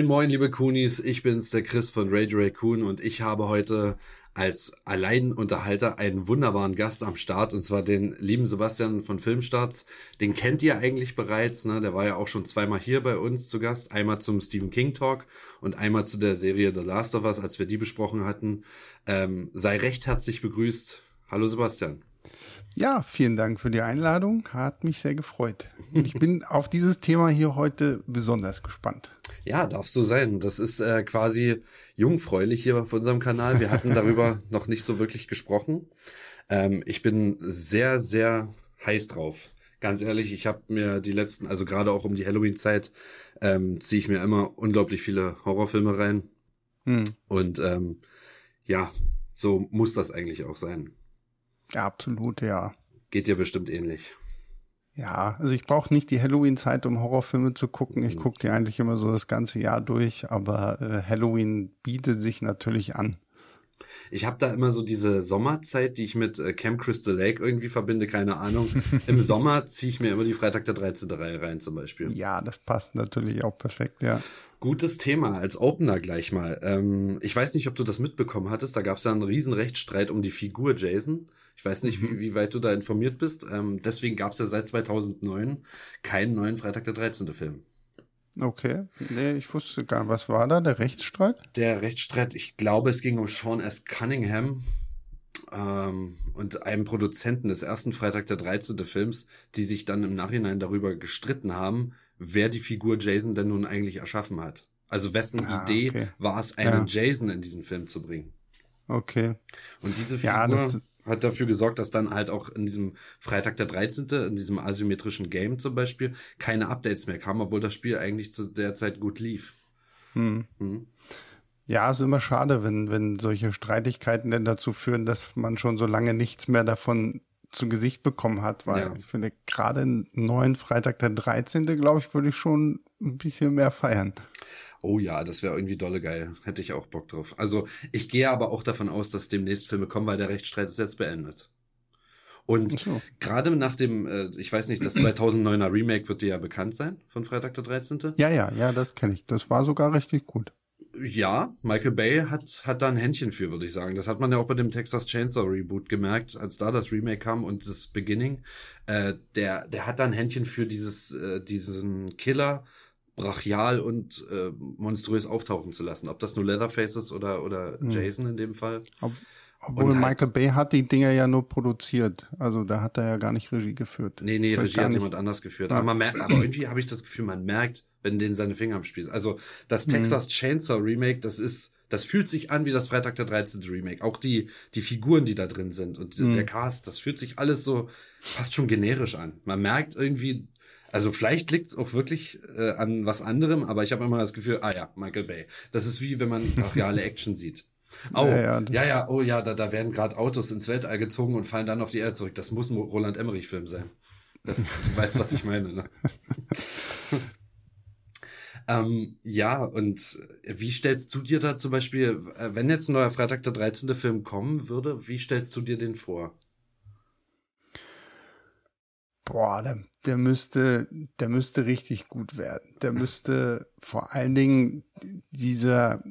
Moin moin liebe Kunis, ich bin's der Chris von Radio Raccoon und ich habe heute als Alleinunterhalter einen wunderbaren Gast am Start und zwar den lieben Sebastian von Filmstarts. Den kennt ihr eigentlich bereits, ne? Der war ja auch schon zweimal hier bei uns zu Gast, einmal zum Stephen King Talk und einmal zu der Serie The Last of Us, als wir die besprochen hatten. Ähm, sei recht herzlich begrüßt. Hallo Sebastian. Ja, vielen Dank für die Einladung. Hat mich sehr gefreut. Und ich bin auf dieses Thema hier heute besonders gespannt. Ja, darfst du sein. Das ist äh, quasi jungfräulich hier auf unserem Kanal. Wir hatten darüber noch nicht so wirklich gesprochen. Ähm, ich bin sehr, sehr heiß drauf. Ganz ehrlich, ich habe mir die letzten, also gerade auch um die Halloween-Zeit, ähm, ziehe ich mir immer unglaublich viele Horrorfilme rein. Hm. Und ähm, ja, so muss das eigentlich auch sein. Ja, absolut, ja. Geht dir bestimmt ähnlich. Ja, also ich brauche nicht die Halloween-Zeit, um Horrorfilme zu gucken. Ich mhm. gucke die eigentlich immer so das ganze Jahr durch, aber äh, Halloween bietet sich natürlich an. Ich habe da immer so diese Sommerzeit, die ich mit äh, Camp Crystal Lake irgendwie verbinde, keine Ahnung. Im Sommer ziehe ich mir immer die Freitag der 13. Reihe rein zum Beispiel. Ja, das passt natürlich auch perfekt, ja. Gutes Thema als Opener gleich mal. Ähm, ich weiß nicht, ob du das mitbekommen hattest. Da gab es ja einen riesen Rechtsstreit um die Figur Jason. Ich weiß nicht, mhm. wie, wie weit du da informiert bist. Ähm, deswegen gab es ja seit 2009 keinen neuen Freitag der 13. Film. Okay, nee, ich wusste gar nicht. Was war da, der Rechtsstreit? Der Rechtsstreit, ich glaube, es ging um Sean S. Cunningham ähm, und einem Produzenten des ersten Freitag der 13. Films, die sich dann im Nachhinein darüber gestritten haben, wer die Figur Jason denn nun eigentlich erschaffen hat. Also wessen ah, Idee okay. war es, einen ja. Jason in diesen Film zu bringen. Okay. Und diese Figur ja, das, hat dafür gesorgt, dass dann halt auch in diesem Freitag der 13., in diesem asymmetrischen Game zum Beispiel, keine Updates mehr kamen, obwohl das Spiel eigentlich zu der Zeit gut lief. Hm. Hm. Ja, ist immer schade, wenn, wenn solche Streitigkeiten denn dazu führen, dass man schon so lange nichts mehr davon zu Gesicht bekommen hat, weil ja. ich finde, gerade einen neuen Freitag der 13., glaube ich, würde ich schon ein bisschen mehr feiern. Oh ja, das wäre irgendwie dolle geil. Hätte ich auch Bock drauf. Also ich gehe aber auch davon aus, dass demnächst Filme kommen, weil der Rechtsstreit ist jetzt beendet. Und so. gerade nach dem, äh, ich weiß nicht, das 2009er Remake wird dir ja bekannt sein von Freitag der 13. Ja, ja, ja, das kenne ich. Das war sogar richtig gut. Ja, Michael Bay hat, hat da ein Händchen für, würde ich sagen. Das hat man ja auch bei dem Texas Chainsaw Reboot gemerkt, als da das Remake kam und das Beginning. Äh, der, der hat da ein Händchen für dieses, äh, diesen Killer, brachial und äh, monströs auftauchen zu lassen. Ob das nur Leatherface ist oder, oder hm. Jason in dem Fall. Ob, obwohl halt, Michael Bay hat die Dinger ja nur produziert. Also da hat er ja gar nicht Regie geführt. Nee, nee, Regie hat jemand anders geführt. Ja. Aber, man merkt, aber irgendwie habe ich das Gefühl, man merkt, wenn den seine Finger am Spiel ist. Also das hm. Texas mhm. Chainsaw Remake, das ist, das fühlt sich an wie das Freitag der 13. Remake. Auch die, die Figuren, die da drin sind und mhm. der Cast, das fühlt sich alles so fast schon generisch an. Man merkt irgendwie, also vielleicht liegt es auch wirklich äh, an was anderem, aber ich habe immer das Gefühl, ah ja, Michael Bay. Das ist wie wenn man reale Action sieht. Oh, ja, ja, ja, ja, oh ja, da, da werden gerade Autos ins Weltall gezogen und fallen dann auf die Erde zurück. Das muss ein Roland Emmerich-Film sein. Das, du weißt, was ich meine, ne? ähm, ja, und wie stellst du dir da zum Beispiel, äh, wenn jetzt ein neuer Freitag der 13. Film kommen würde, wie stellst du dir den vor? Boah, der, der müsste, der müsste richtig gut werden. Der müsste vor allen Dingen dieser,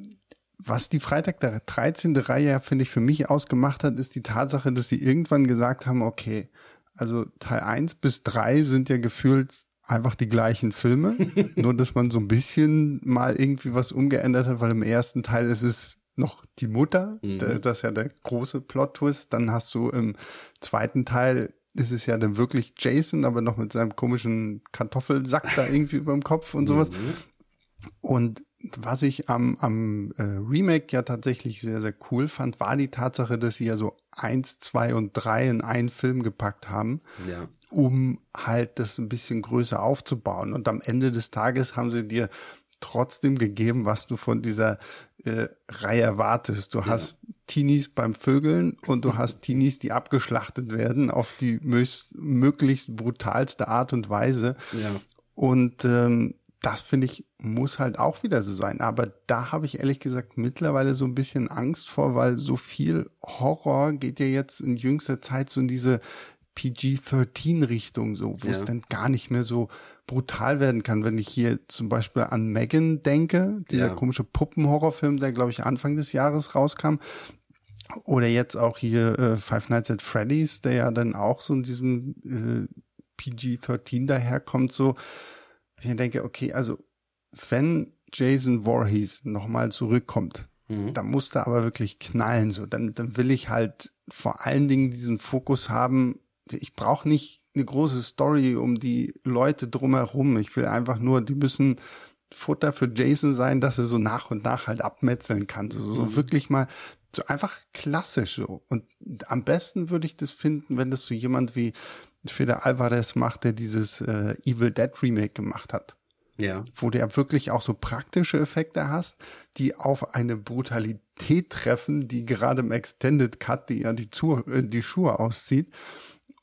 was die Freitag der 13. Reihe, finde ich, für mich ausgemacht hat, ist die Tatsache, dass sie irgendwann gesagt haben, okay, also Teil 1 bis 3 sind ja gefühlt einfach die gleichen Filme, nur dass man so ein bisschen mal irgendwie was umgeändert hat, weil im ersten Teil ist es noch die Mutter, mhm. das ist ja der große Plot-Twist. Dann hast du im zweiten Teil ist es ja dann wirklich Jason, aber noch mit seinem komischen Kartoffelsack da irgendwie über dem Kopf und sowas. Mhm. Und was ich am, am äh, Remake ja tatsächlich sehr, sehr cool fand, war die Tatsache, dass sie ja so eins, zwei und drei in einen Film gepackt haben, ja. um halt das ein bisschen größer aufzubauen. Und am Ende des Tages haben sie dir trotzdem gegeben, was du von dieser äh, Reihe erwartest. Du ja. hast Teenies beim Vögeln und du hast Teenies, die abgeschlachtet werden auf die möglichst brutalste Art und Weise. Ja. Und ähm, das finde ich muss halt auch wieder so sein. Aber da habe ich ehrlich gesagt mittlerweile so ein bisschen Angst vor, weil so viel Horror geht ja jetzt in jüngster Zeit so in diese PG-13-Richtung, so, wo ja. es dann gar nicht mehr so brutal werden kann. Wenn ich hier zum Beispiel an Megan denke, dieser ja. komische Puppenhorrorfilm, der, glaube ich, Anfang des Jahres rauskam, oder jetzt auch hier äh, Five Nights at Freddy's, der ja dann auch so in diesem äh, PG-13 daherkommt, so. Ich denke, okay, also wenn Jason Voorhees nochmal zurückkommt, mhm. dann muss da aber wirklich knallen, so. Dann, dann will ich halt vor allen Dingen diesen Fokus haben. Ich brauche nicht eine große Story um die Leute drumherum. Ich will einfach nur, die müssen Futter für Jason sein, dass er so nach und nach halt abmetzeln kann. So, so mhm. wirklich mal so einfach klassisch so. Und am besten würde ich das finden, wenn das so jemand wie Feder Alvarez macht, der dieses äh, Evil Dead Remake gemacht hat. Ja. Wo du ja wirklich auch so praktische Effekte hast, die auf eine Brutalität treffen, die gerade im Extended Cut, die ja die, Zu äh, die Schuhe auszieht.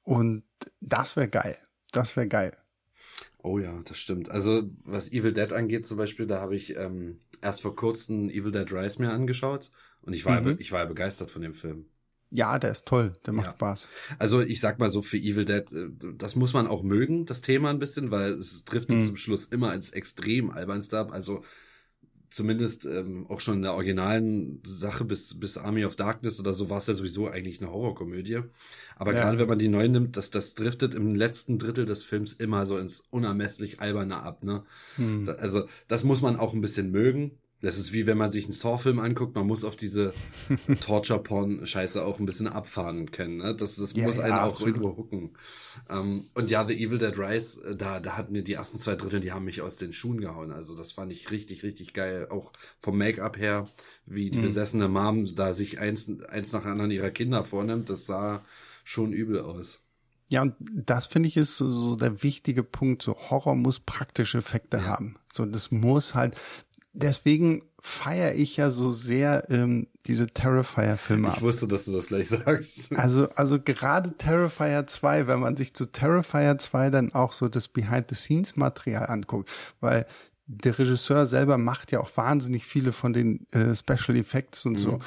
Und das wäre geil. Das wäre geil. Oh ja, das stimmt. Also was Evil Dead angeht zum Beispiel, da habe ich ähm, erst vor kurzem Evil Dead Rise mir angeschaut und ich war, mhm. ich war begeistert von dem Film. Ja, der ist toll, der macht ja. Spaß. Also ich sag mal so für Evil Dead, äh, das muss man auch mögen, das Thema ein bisschen, weil es trifft mhm. zum Schluss immer als extrem albernste ab. Also zumindest ähm, auch schon in der originalen Sache bis, bis Army of Darkness oder so war es ja sowieso eigentlich eine Horrorkomödie. Aber ja. gerade wenn man die neu nimmt, das, das driftet im letzten Drittel des Films immer so ins unermesslich alberne ab. Ne? Hm. Da, also das muss man auch ein bisschen mögen. Das ist wie wenn man sich einen Saw-Film anguckt, man muss auf diese Torture-Porn-Scheiße auch ein bisschen abfahren können. Ne? Das, das ja, muss einen ja, auch absolut. irgendwo hucken. Ähm, und ja, The Evil Dead Rise, äh, da, da hatten mir die ersten zwei Drittel, die haben mich aus den Schuhen gehauen. Also das fand ich richtig, richtig geil. Auch vom Make-up her, wie die mhm. besessene Mom da sich eins, eins nach anderen ihrer Kinder vornimmt, das sah schon übel aus. Ja, und das finde ich ist so, so der wichtige Punkt. So Horror muss praktische Effekte ja. haben. So, das muss halt, deswegen feiere ich ja so sehr ähm, diese Terrifier-Filme. Ich wusste, dass du das gleich sagst. Also, also gerade Terrifier 2, wenn man sich zu Terrifier 2 dann auch so das Behind-the-Scenes-Material anguckt, weil der Regisseur selber macht ja auch wahnsinnig viele von den äh, Special Effects und mhm. so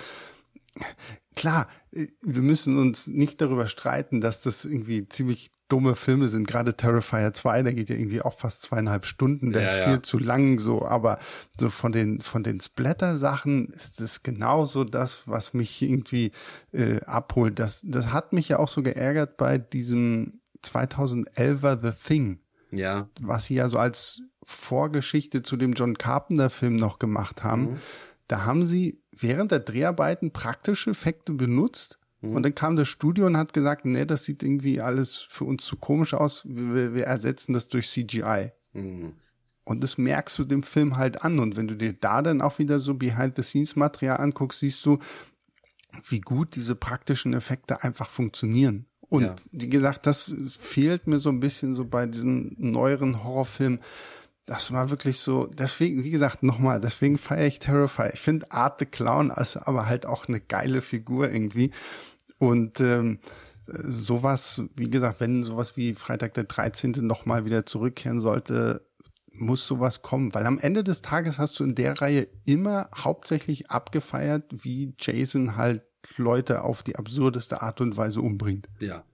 klar, äh, wir müssen uns nicht darüber streiten, dass das irgendwie ziemlich dumme Filme sind. Gerade Terrifier 2, der geht ja irgendwie auch fast zweieinhalb Stunden, der ja, ist viel ja. zu lang so, aber so von den, von den Splatter-Sachen ist es genauso das, was mich irgendwie äh, abholt. Das, das hat mich ja auch so geärgert bei diesem 2011er The Thing. Ja. Was sie ja so als Vorgeschichte zu dem John Carpenter-Film noch gemacht haben. Mhm. Da haben sie während der Dreharbeiten praktische Effekte benutzt. Mhm. Und dann kam das Studio und hat gesagt, nee, das sieht irgendwie alles für uns zu komisch aus. Wir, wir ersetzen das durch CGI. Mhm. Und das merkst du dem Film halt an. Und wenn du dir da dann auch wieder so Behind-the-Scenes-Material anguckst, siehst du, wie gut diese praktischen Effekte einfach funktionieren. Und ja. wie gesagt, das fehlt mir so ein bisschen so bei diesen neueren Horrorfilmen das war wirklich so, deswegen, wie gesagt, nochmal, deswegen feiere ich Terrify. Ich finde Art the Clown ist aber halt auch eine geile Figur irgendwie. Und ähm, sowas, wie gesagt, wenn sowas wie Freitag der 13. nochmal wieder zurückkehren sollte, muss sowas kommen. Weil am Ende des Tages hast du in der Reihe immer hauptsächlich abgefeiert, wie Jason halt Leute auf die absurdeste Art und Weise umbringt. Ja,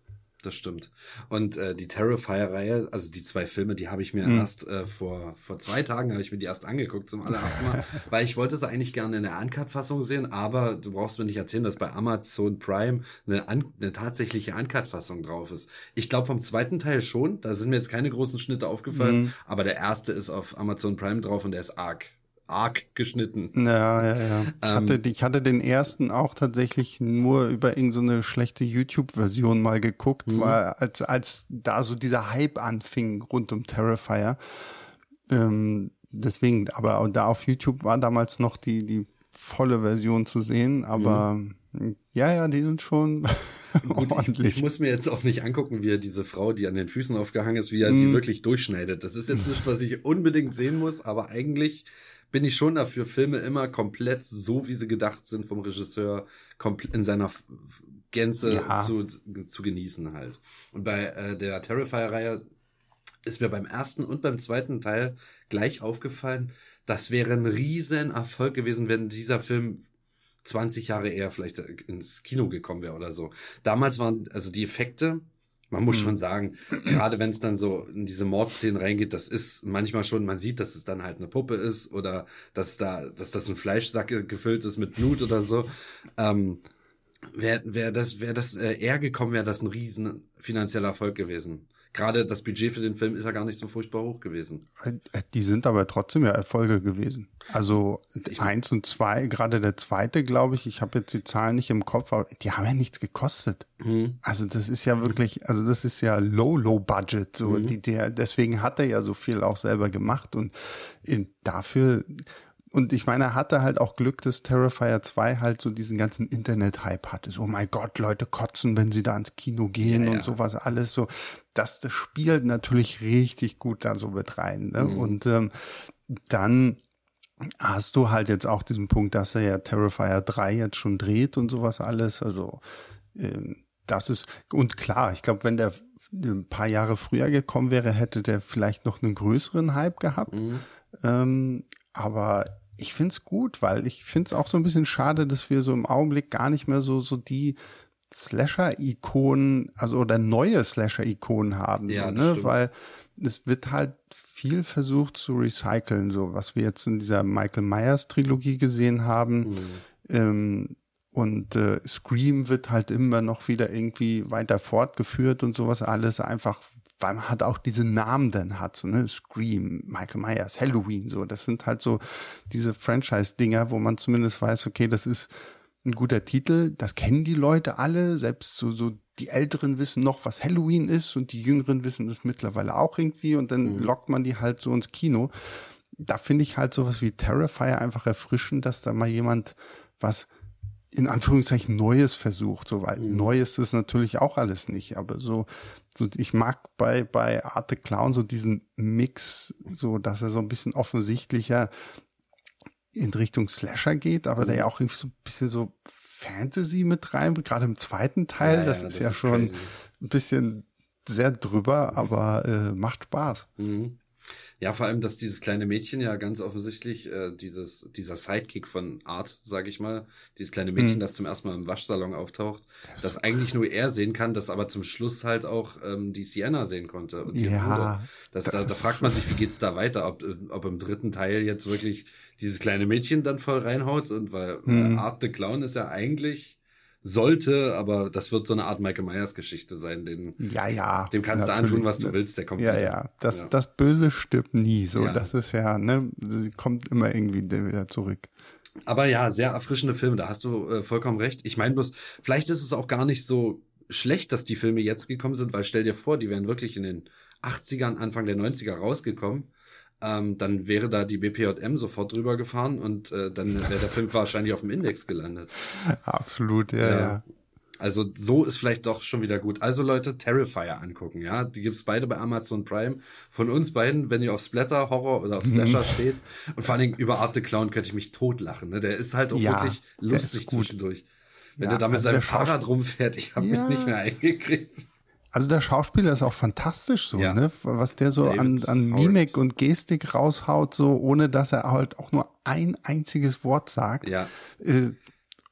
das stimmt. Und äh, die Terrifier-Reihe, also die zwei Filme, die habe ich mir mhm. erst äh, vor vor zwei Tagen habe ich mir die erst angeguckt zum allerersten Mal, weil ich wollte sie eigentlich gerne in der Uncut-Fassung sehen, aber du brauchst mir nicht erzählen, dass bei Amazon Prime eine, eine tatsächliche Uncut-Fassung drauf ist. Ich glaube vom zweiten Teil schon, da sind mir jetzt keine großen Schnitte aufgefallen, mhm. aber der erste ist auf Amazon Prime drauf und der ist arg arg geschnitten. Ja, ja, ja. Ich, ähm, hatte, ich hatte den ersten auch tatsächlich nur über irgendeine so schlechte YouTube-Version mal geguckt, mhm. weil als, als da so dieser Hype anfing rund um Terrifier. Ähm, deswegen, aber da auf YouTube war damals noch die, die volle Version zu sehen, aber mhm. ja, ja, die sind schon Gut, ordentlich. Ich, ich, muss mir jetzt auch nicht angucken, wie er diese Frau, die an den Füßen aufgehangen ist, wie er mhm. die wirklich durchschneidet. Das ist jetzt nicht, was ich unbedingt sehen muss, aber eigentlich bin ich schon dafür, Filme immer komplett so, wie sie gedacht sind vom Regisseur, in seiner Gänze ja. zu, zu genießen halt. Und bei äh, der Terrifier-Reihe ist mir beim ersten und beim zweiten Teil gleich aufgefallen, das wäre ein riesen Erfolg gewesen, wenn dieser Film 20 Jahre eher vielleicht ins Kino gekommen wäre oder so. Damals waren also die Effekte Man muss mhm. schon sagen, gerade wenn es dann so in diese Mordszenen reingeht, das ist manchmal schon, man sieht, dass es dann halt eine Puppe ist oder dass da, dass das ein Fleischsack gefüllt ist mit Blut oder so. Ähm, wäre wär das, wäre das äh, eher gekommen, wäre das ein riesen finanzieller Erfolg gewesen gerade das Budget für den Film ist ja gar nicht so furchtbar hoch gewesen. Äh, die sind aber trotzdem ja Erfolge gewesen. Also ich eins und zwei, gerade der zweite, glaube ich, ich habe jetzt die Zahlen nicht im Kopf, aber die haben ja nichts gekostet. Mhm. Also das ist ja wirklich, also das ist ja low, low budget. So mhm. die, der, deswegen hat er ja so viel auch selber gemacht und in, dafür und ich meine, er hatte halt auch Glück, dass Terrifier 2 halt so diesen ganzen Internet-Hype hatte. So, oh mein Gott, Leute kotzen, wenn sie da ins Kino gehen ja, und ja. sowas alles so. Das, das spielt natürlich richtig gut da so mit rein. Ne? Mhm. Und ähm, dann hast du halt jetzt auch diesen Punkt, dass er ja Terrifier 3 jetzt schon dreht und sowas alles. Also ähm, das ist, und klar, ich glaube, wenn der ein paar Jahre früher gekommen wäre, hätte der vielleicht noch einen größeren Hype gehabt. Mhm. Ähm, aber ich find's gut, weil ich find's auch so ein bisschen schade, dass wir so im Augenblick gar nicht mehr so, so die Slasher-Ikonen, also oder neue Slasher-Ikonen haben, ja, so, ne? Stimmt. weil es wird halt viel versucht zu recyceln, so was wir jetzt in dieser Michael Myers Trilogie gesehen haben. Mhm. Ähm, und äh, Scream wird halt immer noch wieder irgendwie weiter fortgeführt und sowas alles einfach, weil man halt auch diese Namen dann hat, so, ne, Scream, Michael Myers, Halloween, so, das sind halt so diese Franchise-Dinger, wo man zumindest weiß, okay, das ist ein guter Titel, das kennen die Leute alle, selbst so, so die Älteren wissen noch, was Halloween ist und die Jüngeren wissen das mittlerweile auch irgendwie und dann mhm. lockt man die halt so ins Kino. Da finde ich halt sowas wie Terrifier einfach erfrischend, dass da mal jemand was in Anführungszeichen Neues versucht, so weil mhm. Neues ist natürlich auch alles nicht, aber so so, ich mag bei, bei Art the Clown so diesen Mix, so, dass er so ein bisschen offensichtlicher in Richtung Slasher geht, aber mhm. der ja auch irgendwie so ein bisschen so Fantasy mit rein, gerade im zweiten Teil, ja, das ja, ist das ja ist schon crazy. ein bisschen sehr drüber, aber äh, macht Spaß. Mhm. Ja, vor allem, dass dieses kleine Mädchen ja ganz offensichtlich äh, dieses dieser Sidekick von Art, sag ich mal, dieses kleine Mädchen, hm. das zum ersten Mal im Waschsalon auftaucht, das eigentlich nur er sehen kann, das aber zum Schluss halt auch ähm, die Sienna sehen konnte. Und ja, das, das da, da fragt man sich, wie geht's da weiter, ob, ob im dritten Teil jetzt wirklich dieses kleine Mädchen dann voll reinhaut und weil, hm. Art the Clown ist ja eigentlich sollte, aber das wird so eine Art Michael Myers Geschichte sein, den ja ja, dem kannst du antun, was du willst, der kommt ja wieder. ja, das ja. das Böse stirbt nie, so ja. das ist ja ne, sie kommt immer irgendwie wieder zurück. Aber ja, sehr erfrischende Filme, da hast du äh, vollkommen recht. Ich meine bloß, vielleicht ist es auch gar nicht so schlecht, dass die Filme jetzt gekommen sind, weil stell dir vor, die wären wirklich in den 80ern, Anfang der 90er rausgekommen ähm, dann wäre da die BPJM sofort drüber gefahren und äh, dann wäre der Film wahrscheinlich auf dem Index gelandet. Absolut, ja, ja. ja. Also so ist vielleicht doch schon wieder gut. Also Leute, Terrifier angucken, ja. Die gibt's beide bei Amazon Prime. Von uns beiden, wenn ihr auf Splatter, Horror oder auf Slasher steht. Und vor allen Dingen über Art the Clown könnte ich mich totlachen. Ne? Der ist halt auch ja, wirklich lustig zwischendurch. Wenn ja, der da mit also seinem Fahrrad rumfährt, ich habe ja. mich nicht mehr eingekriegt. Also der Schauspieler ist auch fantastisch so, ja. ne? Was der so an, an Mimik und Gestik raushaut, so ohne dass er halt auch nur ein einziges Wort sagt. Ja. Äh,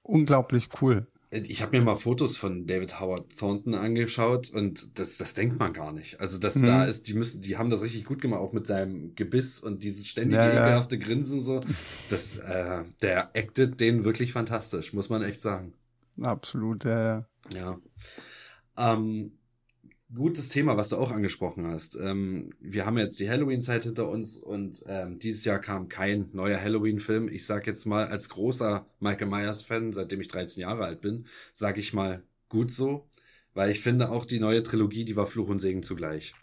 unglaublich cool. Ich habe mir mal Fotos von David Howard Thornton angeschaut und das, das denkt man gar nicht. Also das hm. da ist, die müssen, die haben das richtig gut gemacht, auch mit seinem Gebiss und dieses ständige ja, ekelhafte ja. Grinsen so. Das, äh, der actet den wirklich fantastisch, muss man echt sagen. Absolut, ja. Ja. ja. Ähm, gutes Thema, was du auch angesprochen hast. Ähm, wir haben jetzt die Halloween-Zeit hinter uns und ähm, dieses Jahr kam kein neuer Halloween-Film. Ich sag jetzt mal als großer Michael Myers-Fan, seitdem ich 13 Jahre alt bin, sage ich mal gut so, weil ich finde auch die neue Trilogie, die war Fluch und Segen zugleich.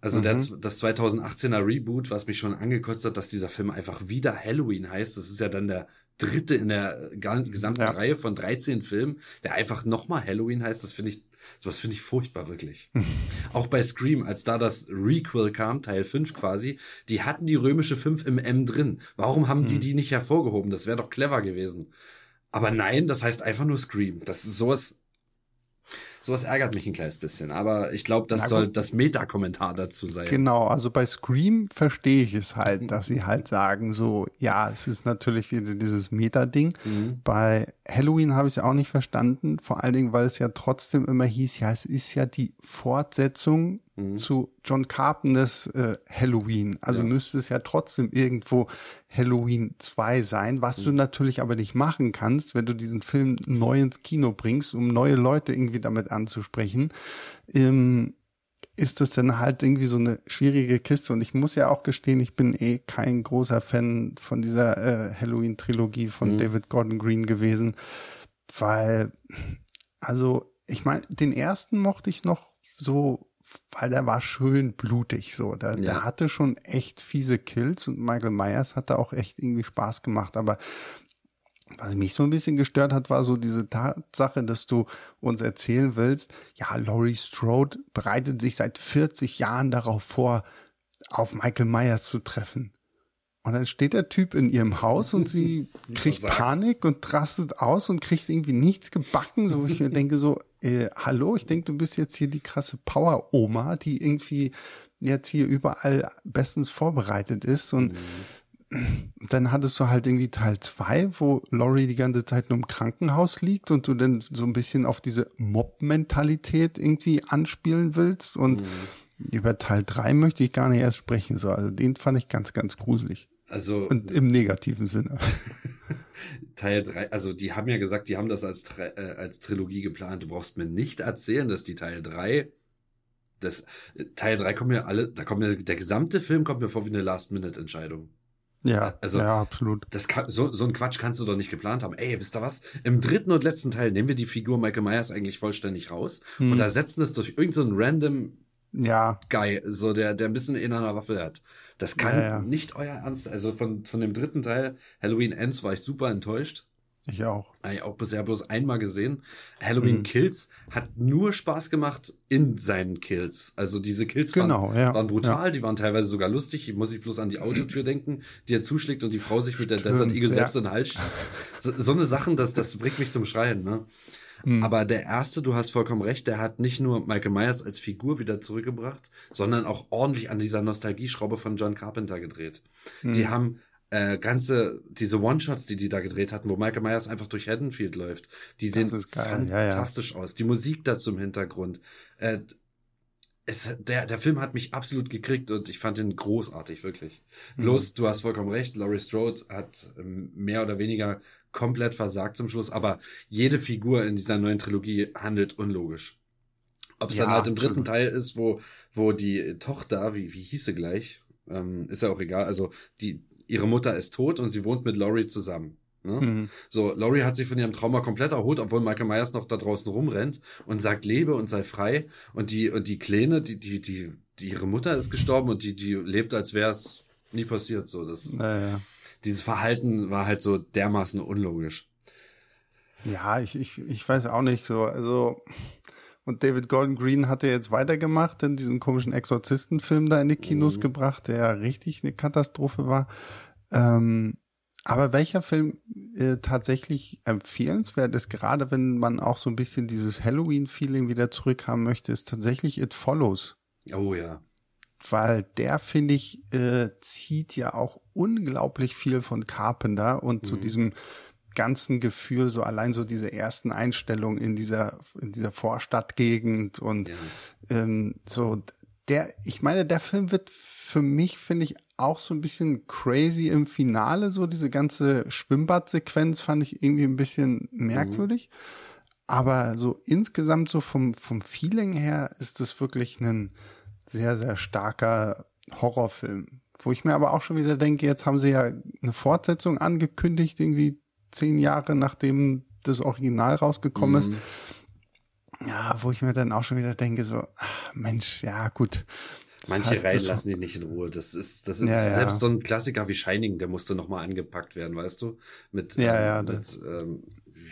Also mhm. der, das 2018er Reboot, was mich schon angekotzt hat, dass dieser Film einfach wieder Halloween heißt, das ist ja dann der dritte in der gesamten ja. Reihe von 13 Filmen, der einfach nochmal Halloween heißt, das finde ich Sowas finde ich furchtbar, wirklich. Auch bei Scream, als da das Requel kam, Teil 5 quasi, die hatten die römische 5 im M drin. Warum haben die hm. die nicht hervorgehoben? Das wäre doch clever gewesen. Aber nein, das heißt einfach nur Scream. Das ist sowas. Sowas ärgert mich ein kleines bisschen. Aber ich glaube, das soll das Meta-Kommentar dazu sein. Genau, also bei Scream verstehe ich es halt, dass sie halt sagen, so, ja, es ist natürlich wieder dieses Meta-Ding. Mhm. Bei Halloween habe ich es auch nicht verstanden, vor allen Dingen, weil es ja trotzdem immer hieß, ja, es ist ja die Fortsetzung mhm. zu John Carpenters äh, Halloween. Also ja. müsste es ja trotzdem irgendwo Halloween 2 sein, was mhm. du natürlich aber nicht machen kannst, wenn du diesen Film neu ins Kino bringst, um neue Leute irgendwie damit anzusprechen. Ähm, ist das dann halt irgendwie so eine schwierige Kiste. Und ich muss ja auch gestehen, ich bin eh kein großer Fan von dieser äh, Halloween-Trilogie von mhm. David Gordon Green gewesen, weil, also, ich meine, den ersten mochte ich noch so weil der war schön blutig so. Der, ja. der hatte schon echt fiese Kills und Michael Myers hat da auch echt irgendwie Spaß gemacht. Aber was mich so ein bisschen gestört hat, war so diese Tatsache, dass du uns erzählen willst, ja, Laurie Strode bereitet sich seit 40 Jahren darauf vor, auf Michael Myers zu treffen. Und dann steht der Typ in ihrem Haus und sie kriegt Panik und rastet aus und kriegt irgendwie nichts gebacken, so ich mir denke so, äh, hallo, ich denke, du bist jetzt hier die krasse Power-Oma, die irgendwie jetzt hier überall bestens vorbereitet ist und mhm. dann hattest du halt irgendwie Teil zwei, wo Laurie die ganze Zeit nur im Krankenhaus liegt und du dann so ein bisschen auf diese Mob-Mentalität irgendwie anspielen willst und mhm. über Teil drei möchte ich gar nicht erst sprechen, so. Also den fand ich ganz, ganz gruselig. Also. Und im negativen Sinne. Teil 3, also die haben ja gesagt, die haben das als, äh, als Trilogie geplant. Du brauchst mir nicht erzählen, dass die Teil 3, das, Teil 3 kommt mir alle, da kommt mir, der gesamte Film kommt mir vor wie eine Last-Minute-Entscheidung. Ja, also, ja, absolut. Das kann, so, so ein Quatsch kannst du doch nicht geplant haben. Ey, wisst ihr was? Im dritten und letzten Teil nehmen wir die Figur Michael Myers eigentlich vollständig raus hm. und ersetzen es durch irgendeinen so random ja. Guy, so der, der ein bisschen in einer Waffe hat. Das kann ja, ja. nicht euer Ernst. Also von, von dem dritten Teil, Halloween Ends, war ich super enttäuscht. Ich auch. Ich auch bisher bloß einmal gesehen. Halloween mhm. Kills hat nur Spaß gemacht in seinen Kills. Also diese Kills genau, waren, ja. waren brutal, ja. die waren teilweise sogar lustig. Ich muss ich bloß an die Autotür denken, die er zuschlägt und die Frau sich mit der Desert Eagle selbst in den Hals schießt. So, so eine Sachen, das, das bringt mich zum Schreien. Ne? Mhm. Aber der erste, du hast vollkommen recht, der hat nicht nur Michael Myers als Figur wieder zurückgebracht, sondern auch ordentlich an dieser Nostalgieschraube von John Carpenter gedreht. Mhm. Die haben äh, ganze, diese One-Shots, die die da gedreht hatten, wo Michael Myers einfach durch Haddonfield läuft, die sehen fantastisch ja, ja. aus. Die Musik dazu im Hintergrund. Äh, es, der, der Film hat mich absolut gekriegt und ich fand ihn großartig, wirklich. Mhm. Bloß, du hast vollkommen recht, Laurie Strode hat ähm, mehr oder weniger komplett versagt zum Schluss, aber jede Figur in dieser neuen Trilogie handelt unlogisch. Ob es ja, dann halt im dritten Teil ist, wo, wo die Tochter, wie, wie hieß sie gleich, ähm, ist ja auch egal, also die, ihre Mutter ist tot und sie wohnt mit Laurie zusammen. Ne? Mhm. So, Laurie hat sich von ihrem Trauma komplett erholt, obwohl Michael Myers noch da draußen rumrennt und sagt, lebe und sei frei. Und die, und die Kleine, die, die, die, die ihre Mutter ist gestorben und die, die lebt, als wäre es nie passiert. So, das, naja. Dieses Verhalten war halt so dermaßen unlogisch. Ja, ich, ich, ich weiß auch nicht so. Also, und David Gordon Green hat ja jetzt weitergemacht, in diesen komischen Exorzistenfilm da in die Kinos mhm. gebracht, der ja richtig eine Katastrophe war. Ähm, aber welcher Film äh, tatsächlich empfehlenswert ist, gerade wenn man auch so ein bisschen dieses Halloween-Feeling wieder zurückhaben möchte, ist tatsächlich It Follows. Oh ja. Weil der, finde ich, äh, zieht ja auch unglaublich viel von Carpenter und mhm. zu diesem ganzen Gefühl, so allein so diese ersten Einstellungen in dieser, in dieser Vorstadtgegend und ja. ähm, so der, ich meine, der Film wird für mich, finde ich, auch so ein bisschen crazy im Finale, so diese ganze Schwimmbadsequenz fand ich irgendwie ein bisschen merkwürdig. Mhm. Aber so insgesamt so vom, vom Feeling her ist es wirklich ein sehr, sehr starker Horrorfilm. Wo ich mir aber auch schon wieder denke, jetzt haben sie ja eine Fortsetzung angekündigt, irgendwie zehn Jahre nachdem das Original rausgekommen mhm. ist. Ja, wo ich mir dann auch schon wieder denke, so, ach, Mensch, ja, gut. Manche Reihen lassen die nicht in Ruhe. Das ist, das ist ja, selbst ja. so ein Klassiker wie Shining, der musste nochmal angepackt werden, weißt du? Mit, ja, ähm, ja, mit, ähm,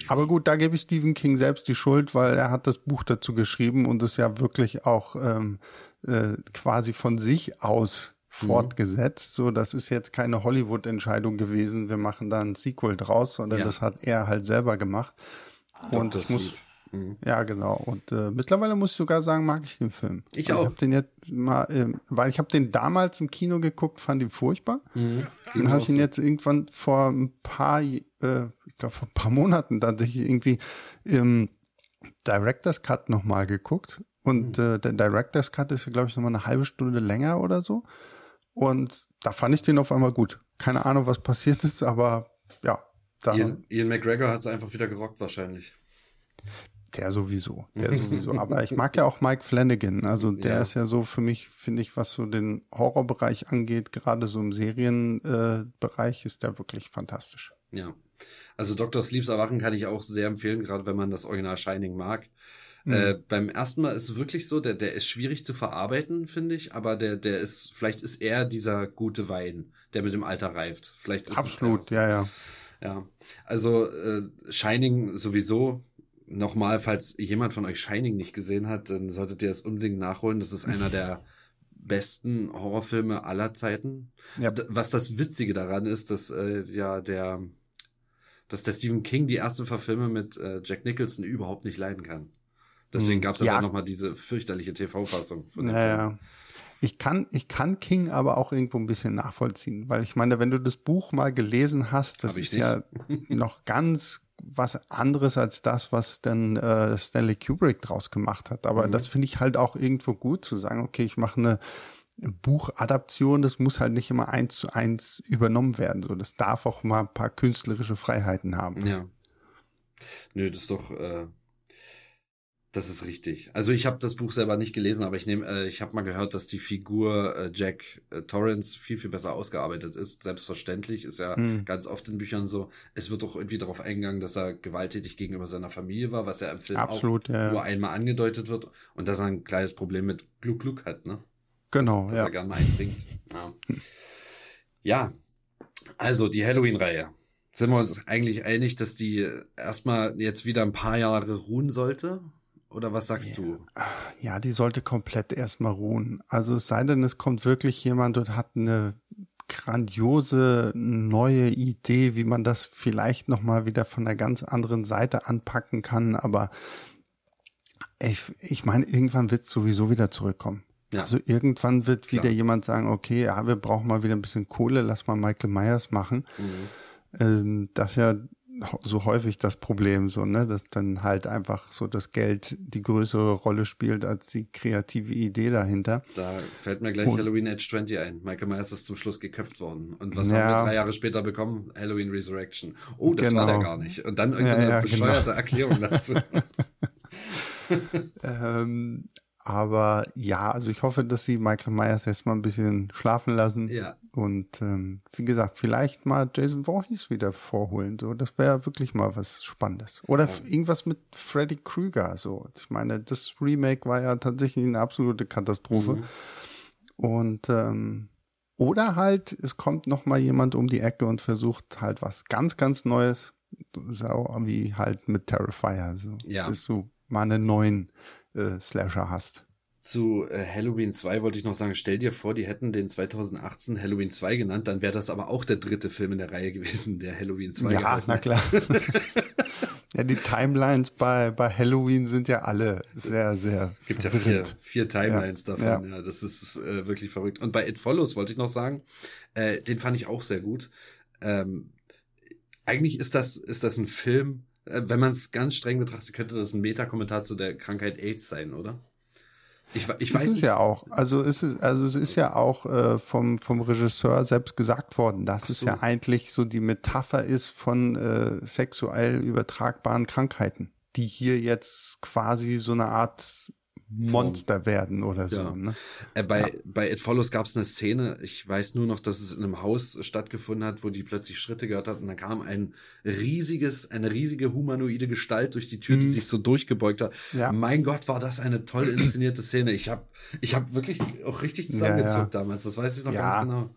aber gut, da gebe ich Stephen King selbst die Schuld, weil er hat das Buch dazu geschrieben und es ja wirklich auch ähm, äh, quasi von sich aus mhm. fortgesetzt. So, das ist jetzt keine Hollywood-Entscheidung gewesen, wir machen da ein Sequel draus, sondern ja. das hat er halt selber gemacht. Und Dr. ich muss, Mhm. Ja, genau. Und äh, mittlerweile muss ich sogar sagen, mag ich den Film. Ich also auch. Ich habe den jetzt mal, äh, weil ich habe den damals im Kino geguckt, fand ihn furchtbar. Mhm. Dann habe ich ihn jetzt irgendwann vor ein paar, äh, ich glaube vor ein paar Monaten tatsächlich irgendwie im Director's Cut nochmal geguckt. Und mhm. äh, der Director's Cut ist, glaube ich, nochmal eine halbe Stunde länger oder so. Und da fand ich den auf einmal gut. Keine Ahnung, was passiert ist, aber ja. Ian, Ian McGregor hat es einfach wieder gerockt wahrscheinlich. Der sowieso, der sowieso. Aber ich mag ja auch Mike Flanagan. Also der ja. ist ja so für mich, finde ich, was so den Horrorbereich angeht, gerade so im Serienbereich, äh, ist der wirklich fantastisch. Ja. Also Dr. Sleeps Erwachen kann ich auch sehr empfehlen, gerade wenn man das Original Shining mag. Mhm. Äh, beim ersten Mal ist es wirklich so, der, der ist schwierig zu verarbeiten, finde ich, aber der, der ist, vielleicht ist er dieser gute Wein, der mit dem Alter reift. Vielleicht ist Absolut, ja, ja. Ja. Also äh, Shining sowieso nochmal, falls jemand von euch Shining nicht gesehen hat, dann solltet ihr es unbedingt nachholen. Das ist einer der besten Horrorfilme aller Zeiten. Ja. Was das Witzige daran ist, dass äh, ja der, dass der Stephen King die erste Verfilme mit äh, Jack Nicholson überhaupt nicht leiden kann. Deswegen hm. gab es ja dann nochmal diese fürchterliche TV-Fassung. Naja. Ich kann, ich kann King aber auch irgendwo ein bisschen nachvollziehen, weil ich meine, wenn du das Buch mal gelesen hast, das ist nicht. ja noch ganz was anderes als das, was dann äh, Stanley Kubrick draus gemacht hat. Aber mhm. das finde ich halt auch irgendwo gut zu sagen, okay, ich mache eine Buchadaption, das muss halt nicht immer eins zu eins übernommen werden. So, das darf auch mal ein paar künstlerische Freiheiten haben. Ja. Nö, das ist doch, äh, das ist richtig. Also ich habe das Buch selber nicht gelesen, aber ich nehme, äh, ich habe mal gehört, dass die Figur äh, Jack äh, Torrance viel viel besser ausgearbeitet ist. Selbstverständlich ist ja mhm. ganz oft in Büchern so. Es wird auch irgendwie darauf eingegangen, dass er gewalttätig gegenüber seiner Familie war, was ja im Film Absolut, auch ja. nur einmal angedeutet wird und dass er ein kleines Problem mit Gluck Gluck hat, ne? Genau, dass, dass ja. er gerne mal eintrinkt. Ja. ja, also die Halloween-Reihe sind wir uns eigentlich einig, dass die erstmal jetzt wieder ein paar Jahre ruhen sollte? Oder was sagst ja. du? Ja, die sollte komplett erstmal ruhen. Also es sei denn, es kommt wirklich jemand und hat eine grandiose neue Idee, wie man das vielleicht nochmal wieder von einer ganz anderen Seite anpacken kann. Aber ich, ich meine, irgendwann wird es sowieso wieder zurückkommen. Ja. Also irgendwann wird Klar. wieder jemand sagen, okay, ja, wir brauchen mal wieder ein bisschen Kohle, lass mal Michael Myers machen. Mhm. Ähm, das ja so häufig das Problem, so, ne, dass dann halt einfach so das Geld die größere Rolle spielt als die kreative Idee dahinter. Da fällt mir gleich Und, Halloween Age 20 ein. Michael Myers ist zum Schluss geköpft worden. Und was ja, haben wir drei Jahre später bekommen? Halloween Resurrection. Oh, das genau. war der gar nicht. Und dann irgendeine ja, ja, genau. bescheuerte genau. Erklärung dazu. ähm, aber ja, also ich hoffe, dass sie Michael Myers erstmal ein bisschen schlafen lassen. Ja. Und ähm, wie gesagt, vielleicht mal Jason Voorhees wieder vorholen. So, das wäre wirklich mal was Spannendes. Oder ja. irgendwas mit Freddy Krueger. So, ich meine, das Remake war ja tatsächlich eine absolute Katastrophe. Mhm. Und ähm, oder halt, es kommt noch mal jemand um die Ecke und versucht halt was ganz, ganz Neues. So wie halt mit Terrifier. So, ja. Das ist so mal einen neuen äh, Slasher hast. Zu äh, Halloween 2 wollte ich noch sagen, stell dir vor, die hätten den 2018 Halloween 2 genannt, dann wäre das aber auch der dritte Film in der Reihe gewesen, der Halloween 2 Ja, na klar. ja, die Timelines bei, bei Halloween sind ja alle sehr, sehr. Es gibt verwirrend. ja vier, vier Timelines ja, davon, ja. ja. das ist äh, wirklich verrückt. Und bei It Follows wollte ich noch sagen, äh, den fand ich auch sehr gut. Ähm, eigentlich ist das, ist das ein Film, wenn man es ganz streng betrachtet, könnte das ein Metakommentar zu der Krankheit AIDS sein, oder? Ich, ich weiß ist es ja auch. Also ist es, also es ist ja auch äh, vom vom Regisseur selbst gesagt worden, dass so. es ja eigentlich so die Metapher ist von äh, sexuell übertragbaren Krankheiten, die hier jetzt quasi so eine Art Monster werden oder so. Ja. Ne? Äh, bei, ja. bei It Follows gab es eine Szene, ich weiß nur noch, dass es in einem Haus stattgefunden hat, wo die plötzlich Schritte gehört hat und dann kam ein riesiges, eine riesige humanoide Gestalt durch die Tür, die mhm. sich so durchgebeugt hat. Ja. Mein Gott, war das eine toll inszenierte Szene. Ich habe ich hab wirklich auch richtig zusammengezuckt damals, das weiß ich noch ganz genau.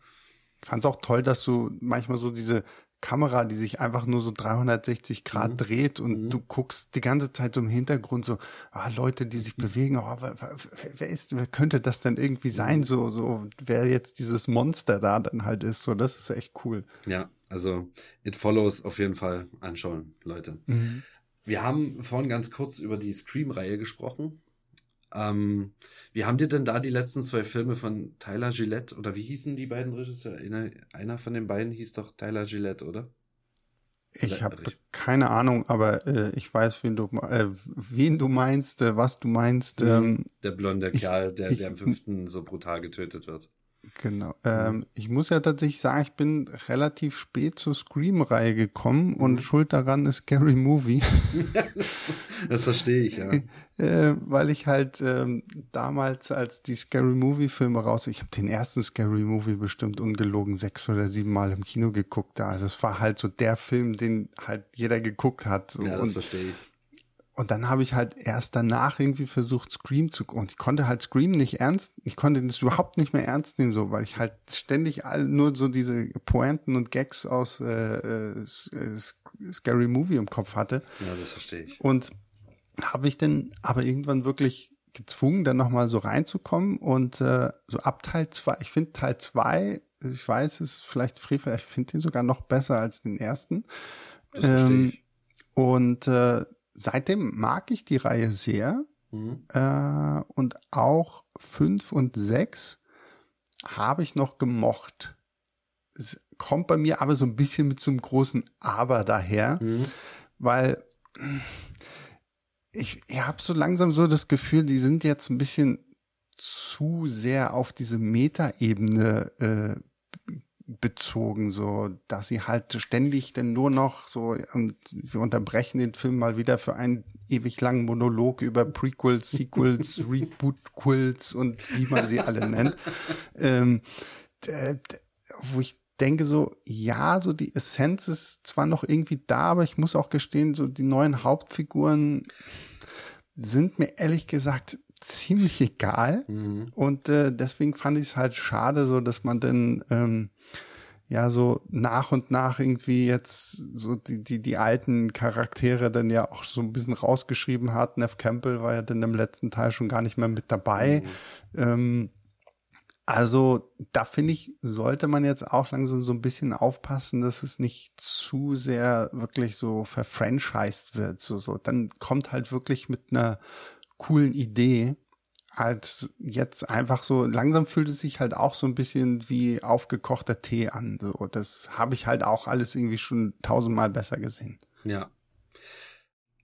Ich fand es auch toll, dass du manchmal so diese Kamera, die sich einfach nur so 360 Grad mhm. dreht und mhm. du guckst die ganze Zeit so im Hintergrund so, ah, Leute, die sich bewegen, oh, wer, wer, ist, wer könnte das denn irgendwie sein, so, so, wer jetzt dieses Monster da dann halt ist, so, das ist echt cool. Ja, also It Follows auf jeden Fall anschauen, Leute. Mhm. wir haben vorhin ganz kurz über die Scream-Reihe gesprochen. Ähm, wie haben dir denn da die letzten zwei Filme von Tyler Gillette oder wie hießen die beiden Regisseure? Einer, einer von den beiden hieß doch Tyler Gillette, oder? Ich habe keine Ahnung, aber äh, ich weiß, wen du, äh, wen du meinst, äh, was du meinst. Mhm. Ähm, der blonde Kerl, der, der im fünften so brutal getötet wird. Genau. Ähm, ich muss ja tatsächlich sagen, ich bin relativ spät zur Scream-Reihe gekommen und mhm. schuld daran ist Scary Movie. das verstehe ich, ja. Äh, weil ich halt ähm, damals, als die Scary Movie-Filme raus, ich habe den ersten Scary Movie bestimmt ungelogen sechs oder sieben Mal im Kino geguckt. Also es war halt so der Film, den halt jeder geguckt hat. So. Ja, das und verstehe ich und dann habe ich halt erst danach irgendwie versucht, Scream zu und ich konnte halt Scream nicht ernst, ich konnte das überhaupt nicht mehr ernst nehmen, so, weil ich halt ständig all, nur so diese Pointen und Gags aus äh, äh, Scary Movie im Kopf hatte. Ja, das verstehe ich. Und habe ich dann aber irgendwann wirklich gezwungen, dann nochmal so reinzukommen und äh, so ab Teil zwei ich finde Teil zwei ich weiß, es ist vielleicht Frevel, ich finde den sogar noch besser als den ersten. Das verstehe ähm, ich. Und äh, seitdem mag ich die Reihe sehr. Mhm. Äh, und auch fünf und sechs habe ich noch gemocht. Es kommt bei mir aber so ein bisschen mit so einem großen Aber daher, mhm. weil ich, ich habe so langsam so das Gefühl, die sind jetzt ein bisschen zu sehr auf diese Metaebene äh, bezogen, so dass sie halt ständig denn nur noch so und wir unterbrechen den Film mal wieder für einen ewig langen Monolog über Prequels, Sequels, Reboot-Quills und wie man sie alle nennt, ähm, wo ich denke so, ja, so die Essenz ist zwar noch irgendwie da, aber ich muss auch gestehen, so die neuen Hauptfiguren sind mir ehrlich gesagt ziemlich egal. Mhm. Und äh, deswegen fand ich es halt schade, so dass man dann ähm, ja so nach und nach irgendwie jetzt so die, die, die alten Charaktere dann ja auch so ein bisschen rausgeschrieben hat. Neff Campbell war ja dann im letzten Teil schon gar nicht mehr mit dabei. Mhm. Ähm, also da finde ich, sollte man jetzt auch langsam so ein bisschen aufpassen, dass es nicht zu sehr wirklich so verfranchised wird. So, so. Dann kommt halt wirklich mit einer coolen Idee als jetzt einfach so, langsam fühlt es sich halt auch so ein bisschen wie aufgekochter Tee an. So, das habe ich halt auch alles irgendwie schon tausendmal besser gesehen. Ja.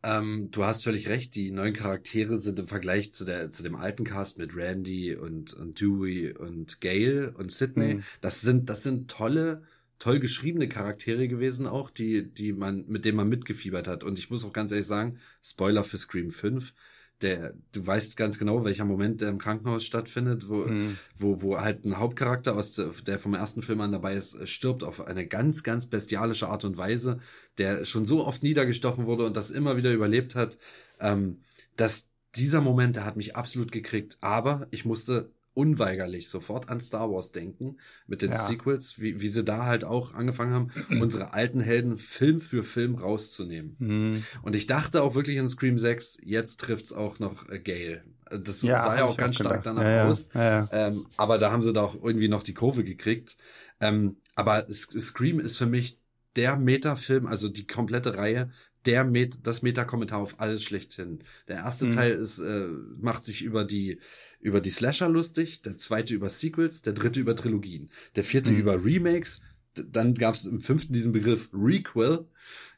Ähm, du hast völlig recht, die neuen Charaktere sind im Vergleich zu der, zu dem alten Cast mit Randy und, und Dewey und Gail und Sydney. Mhm. Das sind, das sind tolle, toll geschriebene Charaktere gewesen auch, die, die man, mit denen man mitgefiebert hat. Und ich muss auch ganz ehrlich sagen, Spoiler für Scream 5, der, du weißt ganz genau, welcher Moment der im Krankenhaus stattfindet, wo, mhm. wo, wo halt ein Hauptcharakter aus der, der vom ersten Film an dabei ist, stirbt auf eine ganz, ganz bestialische Art und Weise, der schon so oft niedergestochen wurde und das immer wieder überlebt hat, ähm, dass dieser Moment, der hat mich absolut gekriegt, aber ich musste unweigerlich sofort an Star Wars denken mit den ja. Sequels, wie, wie sie da halt auch angefangen haben, unsere alten Helden Film für Film rauszunehmen. Mhm. Und ich dachte auch wirklich in Scream 6, jetzt trifft's auch noch äh, Gale. Das ja, sah ja auch ganz auch stark danach ja, aus. Ähm, aber da haben sie da auch irgendwie noch die Kurve gekriegt. Ähm, aber Scream ist für mich der Metafilm, also die komplette Reihe, der Met das Meta-Kommentar auf alles schlechthin. Der erste mhm. Teil ist, äh, macht sich über die, über die Slasher lustig, der zweite über Sequels, der dritte über Trilogien, der vierte mhm. über Remakes, dann gab es im fünften diesen Begriff Requel.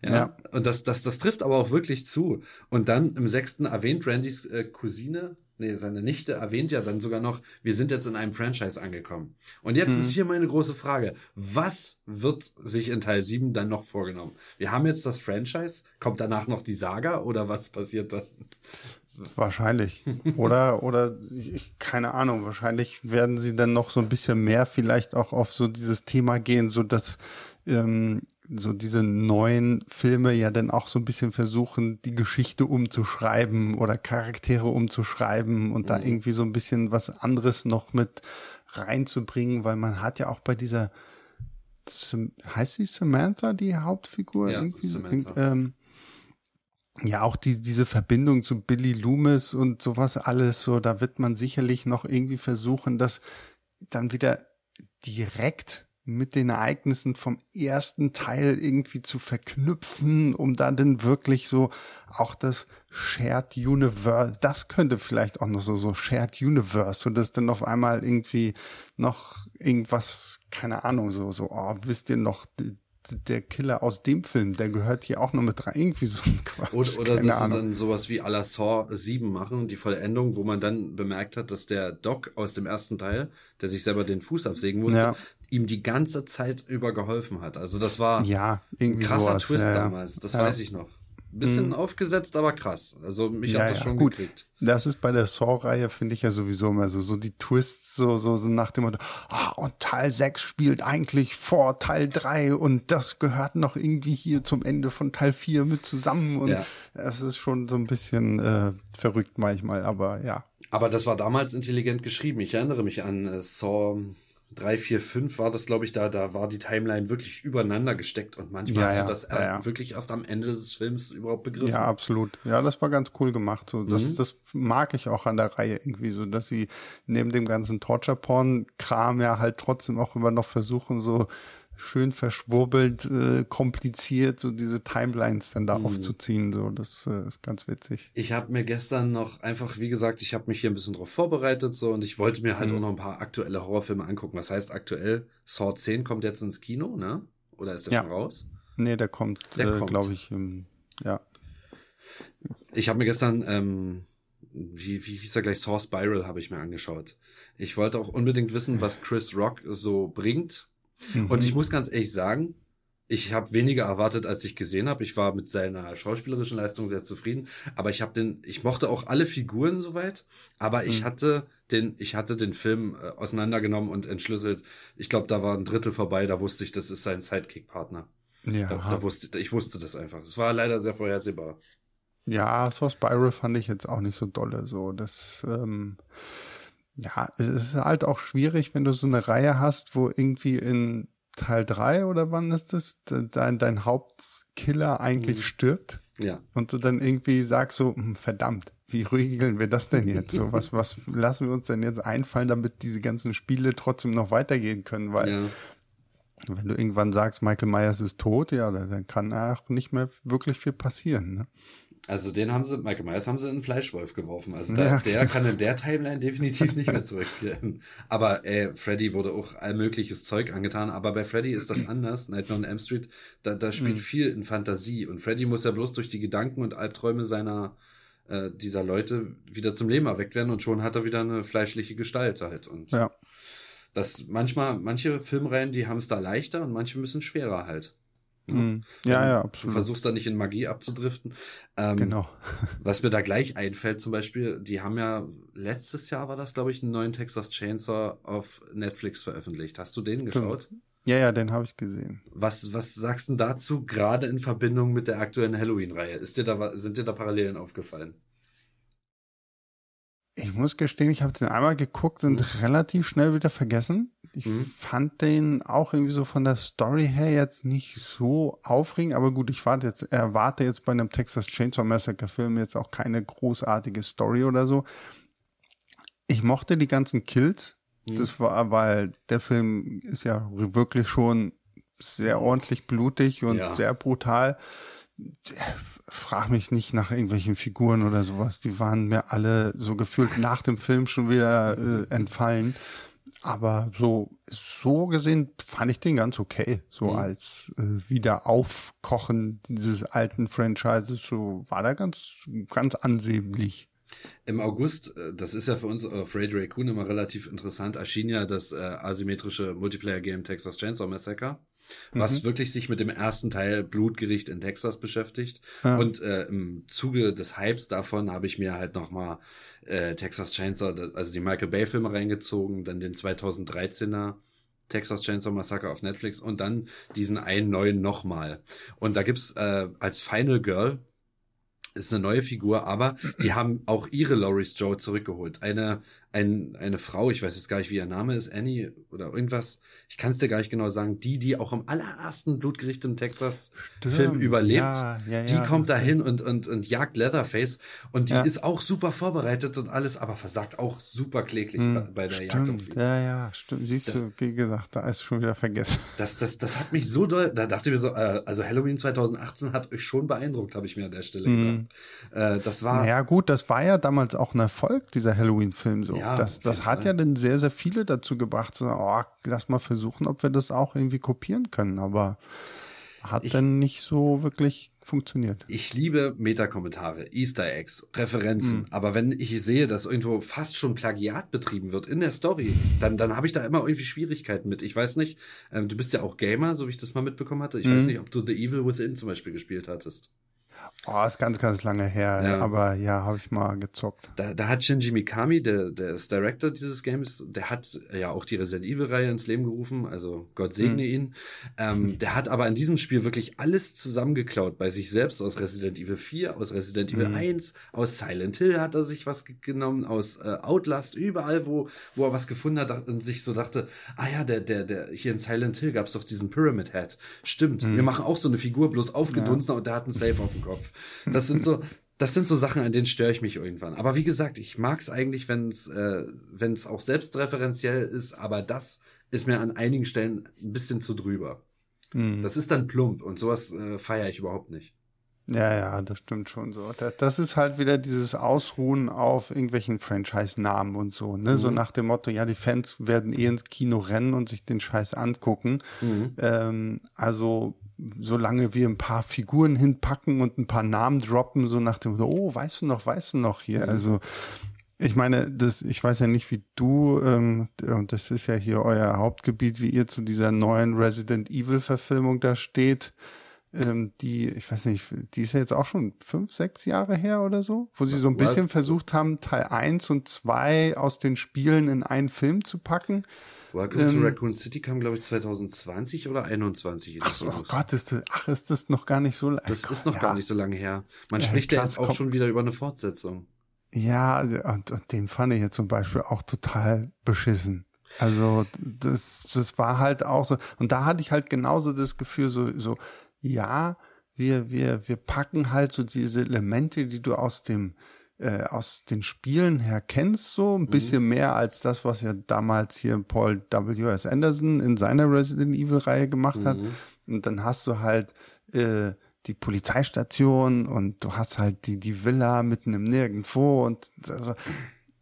Ja, ja. Und das, das, das trifft aber auch wirklich zu. Und dann im sechsten erwähnt Randys äh, Cousine, nee, seine Nichte erwähnt ja dann sogar noch, wir sind jetzt in einem Franchise angekommen. Und jetzt hm. ist hier meine große Frage. Was wird sich in Teil 7 dann noch vorgenommen? Wir haben jetzt das Franchise, kommt danach noch die Saga oder was passiert dann? Wahrscheinlich. Oder, oder, ich, keine Ahnung, wahrscheinlich werden sie dann noch so ein bisschen mehr vielleicht auch auf so dieses Thema gehen, so dass ähm, so diese neuen Filme ja dann auch so ein bisschen versuchen, die Geschichte umzuschreiben oder Charaktere umzuschreiben und mhm. da irgendwie so ein bisschen was anderes noch mit reinzubringen, weil man hat ja auch bei dieser heißt sie Samantha, die Hauptfigur? Ja, irgendwie Samantha. Ähm, ja, auch die, diese Verbindung zu Billy Loomis und sowas alles, so, da wird man sicherlich noch irgendwie versuchen, das dann wieder direkt mit den Ereignissen vom ersten Teil irgendwie zu verknüpfen, um dann dann wirklich so auch das Shared Universe, das könnte vielleicht auch noch so, so Shared Universe, so dass dann auf einmal irgendwie noch irgendwas, keine Ahnung, so, so, oh, wisst ihr noch, der Killer aus dem Film, der gehört hier auch noch mit rein. Irgendwie so ein Quatsch. Oder, oder sie dann sowas wie à la Saw 7 machen, die Vollendung, wo man dann bemerkt hat, dass der Doc aus dem ersten Teil, der sich selber den Fuß absägen musste, ja. ihm die ganze Zeit über geholfen hat. Also das war ja, ein krasser sowas. Twist ja, damals, das weiß ich noch bisschen mhm. aufgesetzt, aber krass. Also mich ja, hat das ja, schon gut. gekriegt. Das ist bei der Saw-Reihe, finde ich ja sowieso immer so, so die Twists, so, so, so nach dem Motto, ah, und Teil 6 spielt eigentlich vor Teil 3 und das gehört noch irgendwie hier zum Ende von Teil 4 mit zusammen und ja. es ist schon so ein bisschen äh, verrückt manchmal, aber ja. Aber das war damals intelligent geschrieben. Ich erinnere mich an äh, Saw 3, 4, 5 war das, glaube ich, da, da war die Timeline wirklich übereinander gesteckt und manchmal ja, hast du das ja, ja. wirklich erst am Ende des Films überhaupt begriffen. Ja, absolut. Ja, das war ganz cool gemacht. So, das, mhm. das mag ich auch an der Reihe irgendwie so, dass sie neben dem ganzen Torture-Porn-Kram ja halt trotzdem auch immer noch versuchen, so schön verschwurbelt, äh, kompliziert, so diese Timelines dann da mhm. aufzuziehen. So, das äh, ist ganz witzig. Ich habe mir gestern noch einfach, wie gesagt, ich habe mich hier ein bisschen drauf vorbereitet so und ich wollte mir halt mhm. auch noch ein paar aktuelle Horrorfilme angucken. Was heißt aktuell? Saw 10 kommt jetzt ins Kino, ne? Oder ist der ja. schon raus? Nee, der kommt, der äh, glaube ich, ähm, ja. Ich habe mir gestern ähm, wie, wie hieß er gleich, Saw Spiral habe ich mir angeschaut. Ich wollte auch unbedingt wissen, was Chris Rock so bringt Mhm. Und ich muss ganz ehrlich sagen, ich habe weniger erwartet, als ich gesehen habe. Ich war mit seiner schauspielerischen Leistung sehr zufrieden, aber ich habe den, ich mochte auch alle Figuren soweit, aber ich mhm. hatte den, ich hatte den Film äh, auseinandergenommen und entschlüsselt. Ich glaube, da war ein Drittel vorbei. Da wusste ich, das ist sein Sidekick-Partner. Ja. Da, da, wusste ich wusste das einfach. Es war leider sehr vorhersehbar. Ja, so Spiral fand ich jetzt auch nicht so dolle. So, das ähm, ja, es ist halt auch schwierig, wenn du so eine Reihe hast, wo irgendwie in Teil drei oder wann ist das, dein, dein Hauptkiller eigentlich mhm. stirbt. Ja. Und du dann irgendwie sagst so, hm, verdammt, wie regeln wir das denn jetzt? So, was, was lassen wir uns denn jetzt einfallen, damit diese ganzen Spiele trotzdem noch weitergehen können? Weil ja. wenn du irgendwann sagst, Michael Myers ist tot, ja, dann kann auch nicht mehr wirklich viel passieren. Ne? Also den haben sie, Michael Myers haben sie in den Fleischwolf geworfen. Also da, ja. der kann in der Timeline definitiv nicht mehr zurückkehren. Aber äh, Freddy wurde auch allmögliches Zeug angetan. Aber bei Freddy ist das anders. Nightmare on Elm Street, da, da spielt mhm. viel in Fantasie. Und Freddy muss ja bloß durch die Gedanken und Albträume seiner äh, dieser Leute wieder zum Leben erweckt werden und schon hat er wieder eine fleischliche Gestalt halt. Und ja. das manchmal, manche Filmreihen, die haben es da leichter und manche müssen schwerer halt. Mhm. Ja, ja, absolut. Du versuchst da nicht in Magie abzudriften. Ähm, genau. was mir da gleich einfällt, zum Beispiel, die haben ja letztes Jahr war das, glaube ich, einen neuen Texas Chainsaw auf Netflix veröffentlicht. Hast du den geschaut? Ja, ja, den habe ich gesehen. Was, was sagst du dazu, gerade in Verbindung mit der aktuellen Halloween-Reihe? Ist dir da, sind dir da Parallelen aufgefallen? Ich muss gestehen, ich habe den einmal geguckt und mhm. relativ schnell wieder vergessen. Ich mhm. fand den auch irgendwie so von der Story her jetzt nicht so aufregend, aber gut, ich warte jetzt, erwarte jetzt bei einem Texas Chainsaw Massacre Film jetzt auch keine großartige Story oder so. Ich mochte die ganzen Kills. Mhm. Das war, weil der Film ist ja wirklich schon sehr ordentlich blutig und ja. sehr brutal. Frag mich nicht nach irgendwelchen Figuren oder sowas. Die waren mir alle so gefühlt nach dem Film schon wieder äh, entfallen. Aber so, so gesehen fand ich den ganz okay. So mhm. als äh, Wiederaufkochen dieses alten Franchises, so war der ganz, ganz ansehnlich. Im August, äh, das ist ja für uns auf Raid Raccoon immer relativ interessant, erschien ja das äh, asymmetrische Multiplayer-Game Texas Chainsaw Massacre was mhm. wirklich sich mit dem ersten Teil Blutgericht in Texas beschäftigt. Ja. Und äh, im Zuge des Hypes davon habe ich mir halt nochmal äh, Texas Chainsaw, also die Michael Bay Filme reingezogen, dann den 2013er Texas Chainsaw Massacre auf Netflix und dann diesen einen neuen nochmal. Und da gibt's äh, als Final Girl ist eine neue Figur, aber die haben auch ihre Laurie Strode zurückgeholt. Eine, ein, eine Frau, ich weiß jetzt gar nicht, wie ihr Name ist, Annie oder irgendwas, ich kann es dir gar nicht genau sagen, die, die auch im allerersten Blutgericht im Texas-Film überlebt, ja, ja, die kommt dahin und, und, und jagt Leatherface und die ist auch super vorbereitet und alles, aber versagt auch super kläglich hm, bei, bei, der stimmt, Jagd auf ihn. Ja, ja, stimmt. Siehst das, du, wie gesagt, da ist schon wieder vergessen. Das, das, das hat mich so doll, da dachte ich mir so, äh, also Halloween 2018 hat euch schon beeindruckt, habe ich mir an der Stelle hm. gedacht. Äh, das war. Naja, gut, das war ja damals auch ein Erfolg, dieser Halloween-Film so. Ja, das das hat ja dann sehr, sehr viele dazu gebracht, zu sagen, oh, lass mal versuchen, ob wir das auch irgendwie kopieren können. Aber hat ich, dann nicht so wirklich funktioniert. Ich liebe Metakommentare, Easter Eggs, Referenzen, mhm. aber wenn ich sehe, dass irgendwo fast schon Plagiat betrieben wird in der Story, dann, dann habe ich da immer irgendwie Schwierigkeiten mit. Ich weiß nicht, ähm, du bist ja auch Gamer, so wie ich das mal mitbekommen hatte. Ich mhm. weiß nicht, ob du The Evil Within zum Beispiel gespielt hattest. Oh, ist ganz, ganz lange her, ja. aber ja, habe ich mal gezockt. Da, da hat Shinji Mikami, der, der ist Director dieses Games, der hat ja auch die Resident Evil-Reihe ins Leben gerufen, also Gott segne hm. ihn. Ähm, der hat aber in diesem Spiel wirklich alles zusammengeklaut bei sich selbst aus Resident Evil 4, aus Resident Evil hm. 1, aus Silent Hill hat er sich was genommen, aus äh, Outlast, überall, wo, wo er was gefunden hat und sich so dachte, ah ja, der, der, der, hier in Silent Hill gab's doch diesen Pyramid Head. Stimmt, hm. wir machen auch so eine Figur, bloß aufgedunsen ja. und der hat einen Safe auf dem Kopf. Das sind so, das sind so Sachen, an denen störe ich mich irgendwann. Aber wie gesagt, ich mag es eigentlich, wenn es äh, auch selbstreferenziell ist, aber das ist mir an einigen Stellen ein bisschen zu drüber. Mhm. Das ist dann plump und sowas äh, feiere ich überhaupt nicht. Ja, ja, das stimmt schon so. Das ist halt wieder dieses Ausruhen auf irgendwelchen Franchise-Namen und so, ne? Mhm. So nach dem Motto, ja, die Fans werden eh ins Kino rennen und sich den Scheiß angucken. Mhm. Ähm, also solange wir ein paar Figuren hinpacken und ein paar Namen droppen, so nach dem, oh, weißt du noch, weißt du noch hier. Mhm. Also ich meine, das, ich weiß ja nicht, wie du, ähm, und das ist ja hier euer Hauptgebiet, wie ihr zu dieser neuen Resident Evil-Verfilmung da steht. Ähm, die, ich weiß nicht, die ist ja jetzt auch schon fünf, sechs Jahre her oder so, wo sie so ein bisschen versucht haben, Teil eins und zwei aus den Spielen in einen Film zu packen. Welcome ähm, to Raccoon City kam, glaube ich, 2020 oder 21. Ach, so, oh Gott, ist das, ach, ist das noch gar nicht so lange? Das ist noch ja. gar nicht so lange her. Man ja, spricht ja jetzt auch schon wieder über eine Fortsetzung. Ja, und, und den fand ich jetzt zum Beispiel auch total beschissen. Also das, das war halt auch so. Und da hatte ich halt genauso das Gefühl, so, so ja, wir, wir, wir packen halt so diese Elemente, die du aus dem äh, aus den Spielen her kennst, so ein mhm. bisschen mehr als das, was ja damals hier Paul W.S. Anderson in seiner Resident Evil-Reihe gemacht mhm. hat. Und dann hast du halt äh, die Polizeistation und du hast halt die, die Villa mitten im Nirgendwo und also,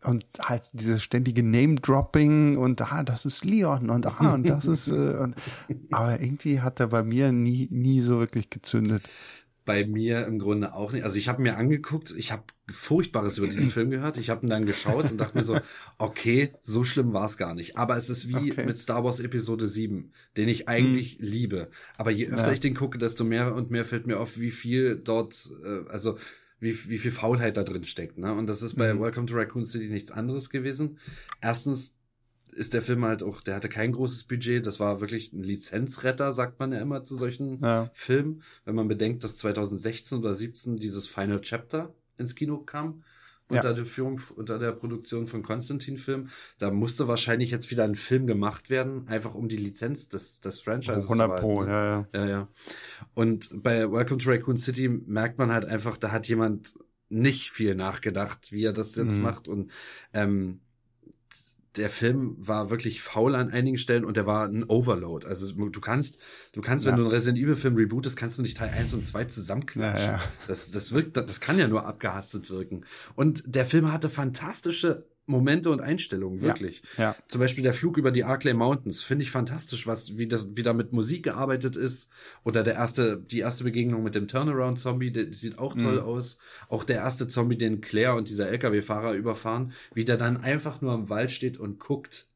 und halt dieses ständige Name-Dropping und ah, das ist Leon und ah, und das ist äh, und, aber irgendwie hat er bei mir nie, nie so wirklich gezündet bei mir im Grunde auch nicht. Also ich habe mir angeguckt, ich habe Furchtbares über diesen Film gehört. Ich habe ihn dann geschaut und dachte mir so, okay, so schlimm war es gar nicht. Aber es ist wie okay. mit Star Wars Episode 7, den ich eigentlich hm. liebe. Aber je öfter ja. ich den gucke, desto mehr und mehr fällt mir auf, wie viel dort, äh, also wie, wie viel Faulheit da drin steckt. Ne? Und das ist bei mhm. Welcome to Raccoon City nichts anderes gewesen. Erstens ist der Film halt auch, der hatte kein großes Budget. Das war wirklich ein Lizenzretter, sagt man ja immer zu solchen ja. Filmen. Wenn man bedenkt, dass 2016 oder 17 dieses Final Chapter ins Kino kam. Unter ja. der Führung, unter der Produktion von Konstantin-Film. Da musste wahrscheinlich jetzt wieder ein Film gemacht werden, einfach um die Lizenz des, des Franchises 100 zu Pro, ja, ja. Ja, ja. Und bei Welcome to Raccoon City merkt man halt einfach, da hat jemand nicht viel nachgedacht, wie er das jetzt mhm. macht und ähm, der Film war wirklich faul an einigen Stellen und der war ein Overload. Also du kannst, du kannst, ja. wenn du einen Resident Evil Film rebootest, kannst du nicht Teil 1 und 2 zusammenklatschen. Ja, ja. Das, das wirkt, das kann ja nur abgehastet wirken. Und der Film hatte fantastische Momente und Einstellungen, wirklich. Ja, ja. Zum Beispiel der Flug über die Arklay Mountains, finde ich fantastisch, was, wie das, wie da mit Musik gearbeitet ist. Oder der erste, die erste Begegnung mit dem Turnaround-Zombie, der sieht auch toll mhm. aus. Auch der erste Zombie, den Claire und dieser LKW-Fahrer überfahren, wie der dann einfach nur im Wald steht und guckt.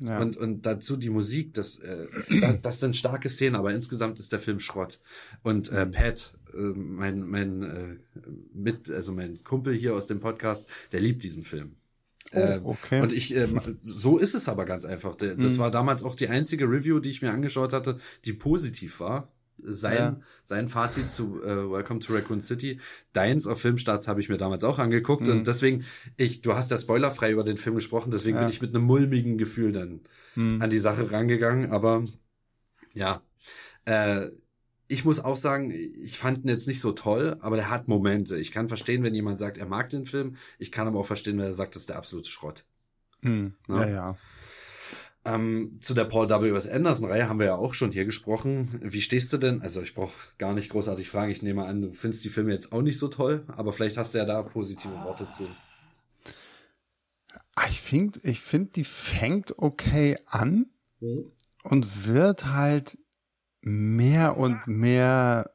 Ja. Und, und dazu die Musik, das, äh, das, das sind starke Szenen, aber insgesamt ist der Film Schrott. Und äh, mhm. Pat, äh, mein, mein äh, mit, also mein Kumpel hier aus dem Podcast, der liebt diesen Film. Oh, ähm, okay. Und ich, ähm, so ist es aber ganz einfach. Das hm. war damals auch die einzige Review, die ich mir angeschaut hatte, die positiv war. sein, Ja. sein Fazit zu äh, Welcome to Raccoon City. Deins auf Filmstarts habe ich mir damals auch angeguckt Mhm. und deswegen, ich, du hast ja spoilerfrei über den Film gesprochen, deswegen Ja. bin ich mit einem mulmigen Gefühl dann Hm. an die Sache rangegangen, aber ja, äh, ich muss auch sagen, ich fand ihn jetzt nicht so toll, aber der hat Momente. Ich kann verstehen, wenn jemand sagt, er mag den Film. Ich kann aber auch verstehen, wenn er sagt, das ist der absolute Schrott. Hm. Ja. Ja, ja. Ähm, zu der Paul W.S. Anderson-Reihe haben wir ja auch schon hier gesprochen. Wie stehst du denn? Also ich brauche gar nicht großartig fragen. Ich nehme an, du findest die Filme jetzt auch nicht so toll, aber vielleicht hast du ja da positive Worte zu. Ah, Ich finde, ich find, die fängt okay an und wird halt mehr und mehr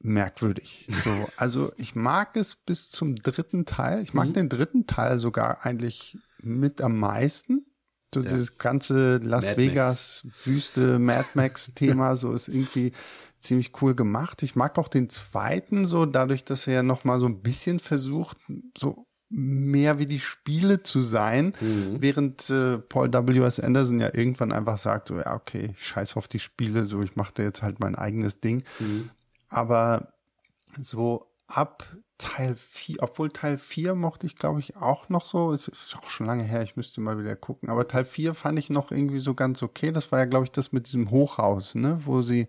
merkwürdig. So, also ich mag es bis zum dritten Teil. Ich mag Mhm. den dritten Teil sogar eigentlich mit am meisten. So Ja. dieses ganze Las Mad Vegas Wüste Mad Max Thema, so ist irgendwie ziemlich cool gemacht. Ich mag auch den zweiten so, dadurch, dass er ja noch mal so ein bisschen versucht, so mehr wie die Spiele zu sein, Mhm. während äh, Paul W.S. Anderson ja irgendwann einfach sagt, so ja, okay, scheiß auf die Spiele, so ich mache da jetzt halt mein eigenes Ding. Mhm. Aber so ab Teil 4, obwohl Teil 4 mochte ich, glaube ich, auch noch so. Es ist auch schon lange her, ich müsste mal wieder gucken. Aber Teil 4 fand ich noch irgendwie so ganz okay. Das war ja, glaube ich, das mit diesem Hochhaus, ne, wo sie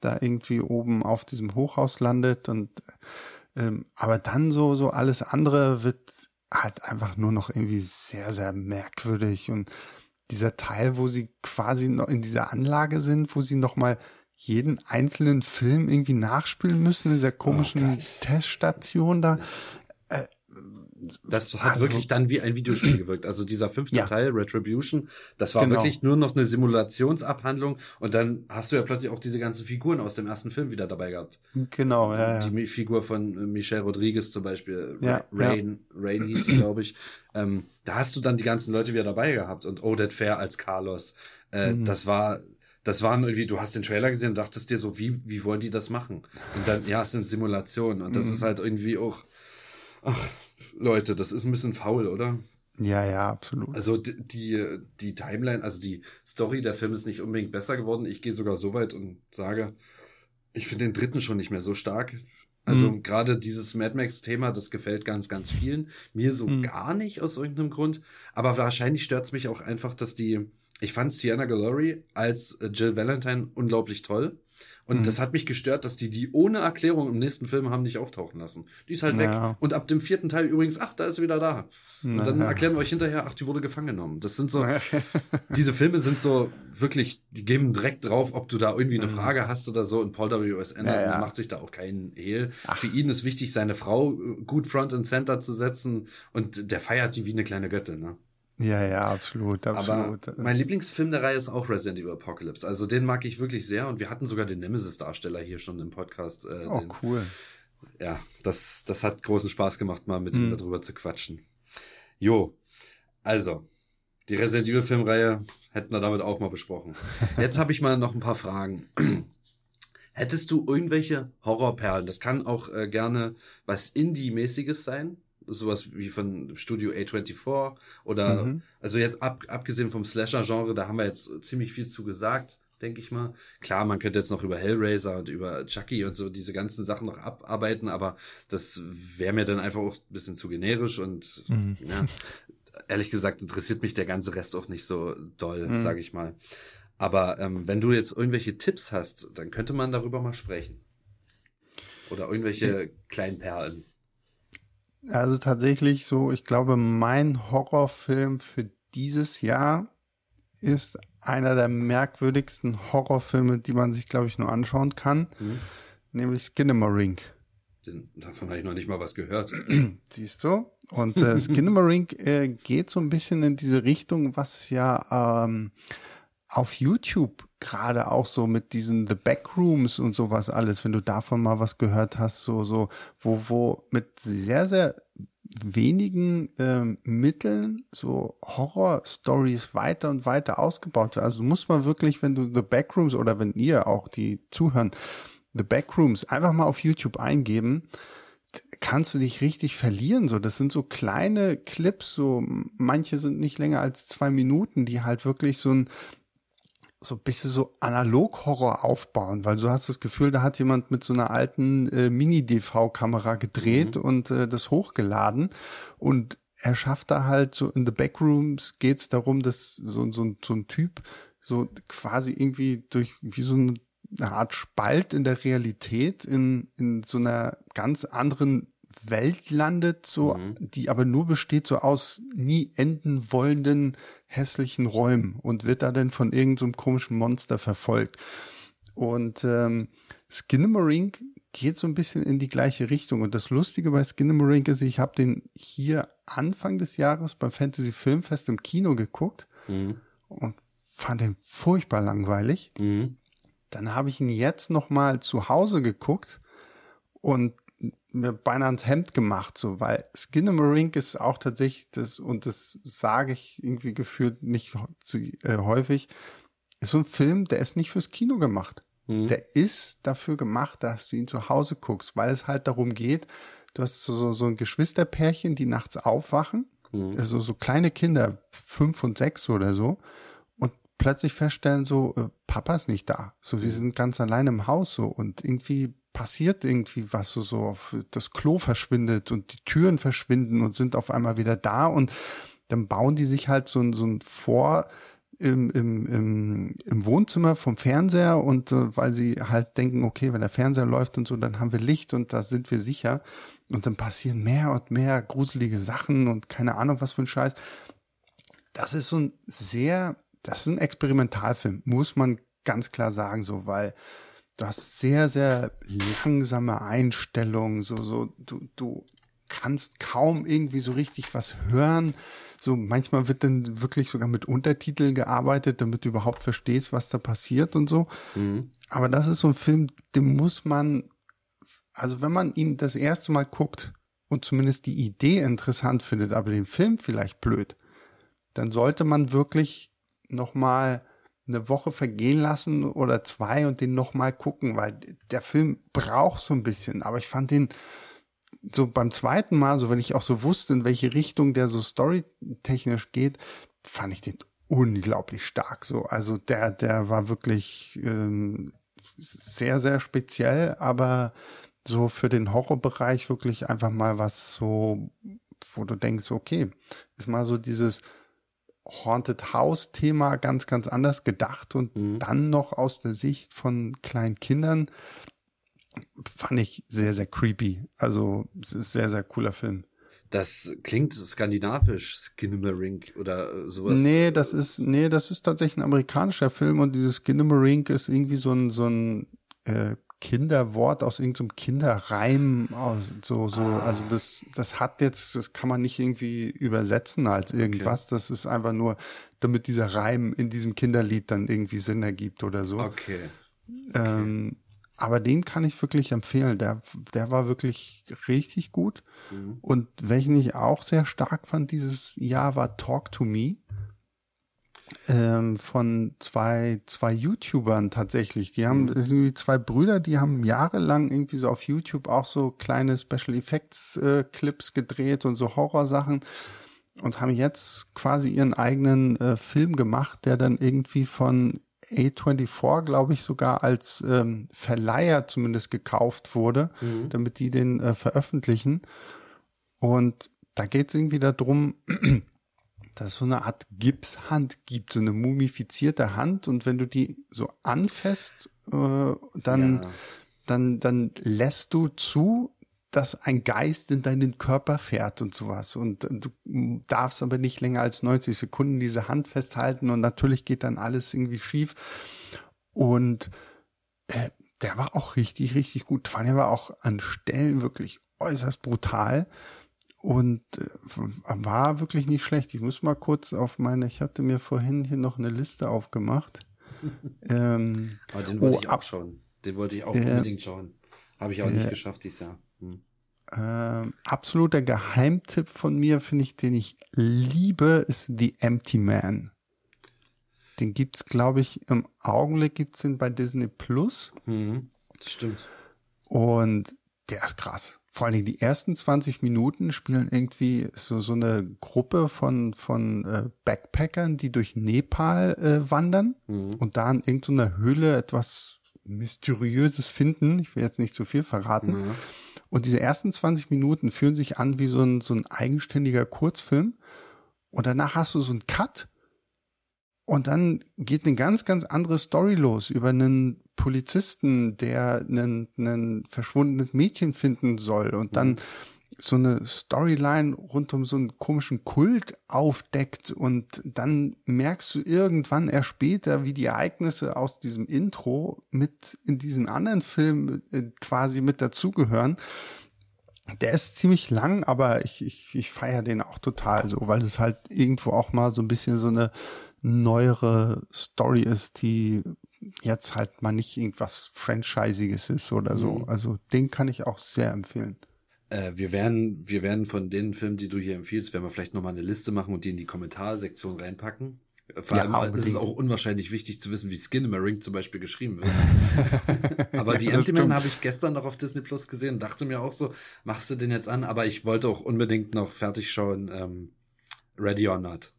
da irgendwie oben auf diesem Hochhaus landet und ähm, aber dann so, so alles andere wird halt einfach nur noch irgendwie sehr, sehr merkwürdig und dieser Teil, wo sie quasi noch in dieser Anlage sind, wo sie noch mal jeden einzelnen Film irgendwie nachspielen müssen, in dieser komischen Gott. Teststation da. Das hat Also- wirklich dann wie ein Videospiel gewirkt. Also dieser fünfte Ja. Teil, Retribution, das war Genau. wirklich nur noch eine Simulationsabhandlung und dann hast du ja plötzlich auch diese ganzen Figuren aus dem ersten Film wieder dabei gehabt. Genau, ja, ja. Die Figur von äh, Michelle Rodriguez zum Beispiel, Ja, Rain, Rain hieß sie, glaube ich. Ähm, da hast du dann die ganzen Leute wieder dabei gehabt und Odette Fair als Carlos. Äh, Mhm. Das war, das waren irgendwie, du hast den Trailer gesehen und dachtest dir so, wie, wie wollen die das machen? Und dann, ja, es sind Simulationen und das Mhm. ist halt irgendwie auch, ach, Leute, das ist ein bisschen faul, oder? Ja, ja, absolut. Also die, die, Timeline, also die Story der Film ist nicht unbedingt besser geworden. Ich gehe sogar so weit und sage, ich finde den dritten schon nicht mehr so stark. Also Mhm. gerade dieses Mad Max-Thema, das gefällt ganz, ganz vielen. Mir so Mhm. gar nicht aus irgendeinem Grund. Aber wahrscheinlich stört es mich auch einfach, dass die, ich fand Sienna Glory als äh, Jill Valentine unglaublich toll. Und Mhm. das hat mich gestört, dass die die ohne Erklärung im nächsten Film haben nicht auftauchen lassen. Die ist halt weg. Ja. Und ab dem vierten Teil übrigens, ach, da ist sie wieder da. Und dann Naja. erklären wir euch hinterher, ach, die wurde gefangen genommen. Das sind so, diese Filme sind so wirklich, die geben direkt drauf, ob du da irgendwie eine Frage hast oder so. Und Paul W.S. Anderson. Ja, ja. macht sich da auch keinen Hehl. Für ihn ist wichtig, seine Frau äh, gut front and center zu setzen. Und der feiert die wie eine kleine Göttin, ne? Ja, ja, absolut, Aber absolut. mein Lieblingsfilm der Reihe ist auch Resident Evil Apocalypse. Also den mag ich wirklich sehr. Und wir hatten sogar den Nemesis-Darsteller hier schon im Podcast. Äh, oh, den, cool. ja, das, das hat großen Spaß gemacht, mal mit ihm Mhm. darüber zu quatschen. Jo, also, die Resident Evil Filmreihe hätten wir damit auch mal besprochen. Jetzt habe ich mal noch ein paar Fragen. Hättest du irgendwelche Horrorperlen? Das kann auch äh, gerne was Indie-mäßiges sein. Sowas wie von Studio A24 oder, Mhm. also jetzt ab, abgesehen vom Slasher-Genre, da haben wir jetzt ziemlich viel zu gesagt, denke ich mal. Klar, man könnte jetzt noch über Hellraiser und über Chucky und so diese ganzen Sachen noch abarbeiten, aber das wäre mir dann einfach auch ein bisschen zu generisch und Mhm. ja, ehrlich gesagt interessiert mich der ganze Rest auch nicht so doll, Mhm. sage ich mal. Aber ähm, wenn du jetzt irgendwelche Tipps hast, dann könnte man darüber mal sprechen. Oder irgendwelche kleinen Perlen. Also tatsächlich so, ich glaube, mein Horrorfilm für dieses Jahr ist einer der merkwürdigsten Horrorfilme, die man sich, glaube ich, nur anschauen kann, Hm? nämlich Skinamarink. Den, davon habe ich noch nicht mal was gehört. Siehst du? Und äh, Skinamarink äh, geht so ein bisschen in diese Richtung, was ja ähm, auf YouTube gerade auch so mit diesen The Backrooms und sowas alles, wenn du davon mal was gehört hast, so, so, wo, wo mit sehr, sehr wenigen ähm, Mitteln so Horror-Stories weiter und weiter ausgebaut werden. Also du musst mal wirklich, wenn du The Backrooms oder wenn ihr auch die zuhören, The Backrooms einfach mal auf YouTube eingeben, kannst du dich richtig verlieren. So, das sind so kleine Clips, so manche sind nicht länger als zwei Minuten, die halt wirklich so ein so ein bisschen so Analog-Horror aufbauen, weil du hast das Gefühl, da hat jemand mit so einer alten äh, Mini-DV-Kamera gedreht mhm. und äh, das hochgeladen und er schafft da halt so in the Backrooms geht's darum, dass so, so, so ein Typ so quasi irgendwie durch wie so eine Art Spalt in der Realität in, in so einer ganz anderen Welt landet, so, mhm. die aber nur besteht so aus nie enden wollenden hässlichen Räumen und wird da dann von irgendeinem so komischen Monster verfolgt. Und ähm, Skinamarink geht so ein bisschen in die gleiche Richtung. Und das Lustige bei Skinamarink ist, ich habe den hier Anfang des Jahres beim Fantasy Filmfest im Kino geguckt mhm. und fand den furchtbar langweilig. Mhm. Dann habe ich ihn jetzt noch mal zu Hause geguckt und mir beinahe ins Hemd gemacht, so, weil Skinamarink ist auch tatsächlich das, und das sage ich irgendwie gefühlt nicht zu, äh, häufig, ist so ein Film, der ist nicht fürs Kino gemacht. Mhm. Der ist dafür gemacht, dass du ihn zu Hause guckst, weil es halt darum geht, du hast so, so ein Geschwisterpärchen, die nachts aufwachen, mhm. also so kleine Kinder, fünf und sechs oder so, und plötzlich feststellen so, äh, Papa ist nicht da. So, wir mhm. sind ganz allein im Haus so und irgendwie passiert irgendwie was, so, so das Klo verschwindet und die Türen verschwinden und sind auf einmal wieder da und dann bauen die sich halt so, ein so ein Vor im, im, im, im Wohnzimmer vom Fernseher und äh, weil sie halt denken, okay, wenn der Fernseher läuft und so, dann haben wir Licht und da sind wir sicher. Und dann passieren mehr und mehr gruselige Sachen und keine Ahnung was für ein Scheiß. Das ist so ein sehr, das ist ein Experimentalfilm, muss man ganz klar sagen, so, weil du hast sehr, sehr langsame Einstellungen, so, so, du, du kannst kaum irgendwie so richtig was hören. So, manchmal wird dann wirklich sogar mit Untertiteln gearbeitet, damit du überhaupt verstehst, was da passiert und so. Mhm. Aber das ist so ein Film, den muss man, also wenn man ihn das erste Mal guckt und zumindest die Idee interessant findet, aber den Film vielleicht blöd, dann sollte man wirklich nochmal eine Woche vergehen lassen oder zwei und den nochmal gucken, weil der Film braucht so ein bisschen. Aber ich fand den so beim zweiten Mal, so wenn ich auch so wusste, in welche Richtung der so storytechnisch geht, fand ich den unglaublich stark. So, also der, der war wirklich ähm, sehr, sehr speziell, aber so für den Horrorbereich wirklich einfach mal was so, wo du denkst, okay, ist mal so dieses Haunted House Thema ganz, ganz anders gedacht und mhm. dann noch aus der Sicht von kleinen Kindern fand ich sehr, sehr creepy. Also, es ist sehr, sehr cooler Film. Das klingt skandinavisch, Skinamarink oder sowas. Nee, das ist, nee, das ist tatsächlich ein amerikanischer Film und dieses Skinamarink ist irgendwie so ein, so ein, äh, Kinderwort aus irgendeinem Kinderreim, so, so, ah. also das, das hat jetzt, das kann man nicht irgendwie übersetzen als irgendwas. Okay. Das ist einfach nur, damit dieser Reim in diesem Kinderlied dann irgendwie Sinn ergibt oder so. Okay. okay. Ähm, aber den kann ich wirklich empfehlen. Der, der war wirklich richtig gut. Mhm. Und welchen ich auch sehr stark fand dieses Jahr war Talk to Me ähm, von zwei, zwei YouTubern tatsächlich. Die haben mhm. irgendwie zwei Brüder, die haben jahrelang irgendwie so auf YouTube auch so kleine Special Effects äh, Clips gedreht und so Horrorsachen und haben jetzt quasi ihren eigenen äh, Film gemacht, der dann irgendwie von A24, glaube ich, sogar als ähm, Verleiher zumindest gekauft wurde, mhm. damit die den äh, veröffentlichen. Und da geht es irgendwie darum, dass es so eine Art Gipshand gibt, so eine mumifizierte Hand und wenn du die so anfasst, äh, dann, ja. dann, dann lässt du zu, dass ein Geist in deinen Körper fährt und sowas. Und du darfst aber nicht länger als 90 Sekunden diese Hand festhalten und natürlich geht dann alles irgendwie schief. Und äh, der war auch richtig, richtig gut. Vor allem war auch an Stellen wirklich äußerst brutal und äh, war wirklich nicht schlecht. Ich muss mal kurz auf meine, ich hatte mir vorhin hier noch eine Liste aufgemacht. ähm, Aber den wollte oh, ich auch schauen. Den wollte ich auch der, unbedingt schauen. Habe ich auch der, nicht geschafft dieses Jahr. Hm. Äh, absoluter Geheimtipp von mir, finde ich, den ich liebe, ist The Empty Man. Den gibt's, glaube ich, im Augenblick gibt's den bei Disney Plus. Mhm, das stimmt. Und der ist krass vor allen Dingen die ersten 20 Minuten spielen irgendwie so, so eine Gruppe von, von äh, Backpackern, die durch Nepal äh, wandern mhm. und da in irgendeiner Höhle etwas Mysteriöses finden. Ich will jetzt nicht zu viel verraten. Mhm. Und diese ersten 20 Minuten fühlen sich an wie so ein, so ein eigenständiger Kurzfilm. Und danach hast du so einen Cut. Und dann geht eine ganz, ganz andere Story los über einen Polizisten, der einen, einen verschwundenes Mädchen finden soll und dann mhm. so eine Storyline rund um so einen komischen Kult aufdeckt und dann merkst du irgendwann erst später, wie die Ereignisse aus diesem Intro mit in diesen anderen Film äh, quasi mit dazugehören. Der ist ziemlich lang, aber ich, ich, ich feiere den auch total so, weil es halt irgendwo auch mal so ein bisschen so eine neuere Story ist, die jetzt halt mal nicht irgendwas Franchisiges ist oder so. Mhm. Also den kann ich auch sehr empfehlen. Äh, wir werden, wir werden von den Filmen, die du hier empfiehlst, werden wir vielleicht nochmal eine Liste machen und die in die Kommentarsektion reinpacken. Vor allem ja, ist es auch unwahrscheinlich wichtig zu wissen, wie Skinamarink zum Beispiel geschrieben wird. aber die ja, Empty Man habe ich gestern noch auf Disney Plus gesehen und dachte mir auch so, machst du den jetzt an? Aber ich wollte auch unbedingt noch fertig schauen, ähm, Ready or Not.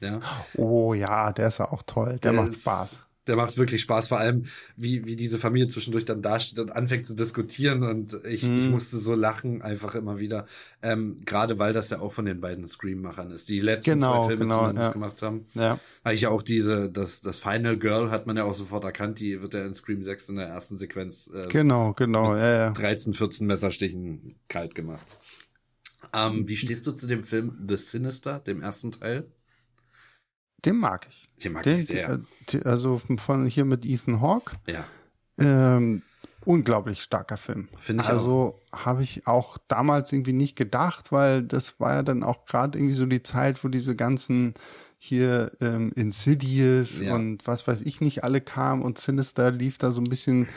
Ja. Oh ja, der ist ja auch toll. Der, der macht ist, Spaß der macht wirklich Spaß, vor allem wie, wie diese Familie zwischendurch dann dasteht und anfängt zu diskutieren und ich, mhm. ich musste so lachen einfach immer wieder. Ähm, Gerade weil das ja auch von den beiden Scream-Machern ist, die letzten genau, zwei Filme genau, zumindest ja. gemacht haben. Ja. Weil ich ja auch diese, das, das Final Girl hat man ja auch sofort erkannt, die wird ja in Scream 6 in der ersten Sequenz äh, genau, genau, ja, ja. 13, 14 Messerstichen kalt gemacht. Ähm, wie stehst du zu dem Film The Sinister, dem ersten Teil? Den mag ich. Den mag den, ich sehr. Äh, also von hier mit Ethan Hawke. Ja. Ähm, unglaublich starker Film. Finde ich also habe ich auch damals irgendwie nicht gedacht, weil das war ja dann auch gerade irgendwie so die Zeit, wo diese ganzen hier ähm, Insidious ja. und was weiß ich nicht alle kamen und Sinister lief da so ein bisschen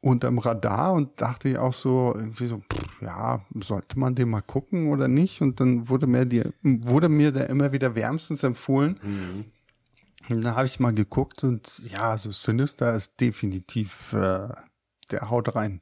unterm Radar und dachte ich auch so, irgendwie so, pff, ja, sollte man den mal gucken oder nicht? Und dann wurde mir die, wurde mir der immer wieder wärmstens empfohlen. Mhm. Und dann habe ich mal geguckt und ja, so Sinister ist definitiv, äh, der haut rein.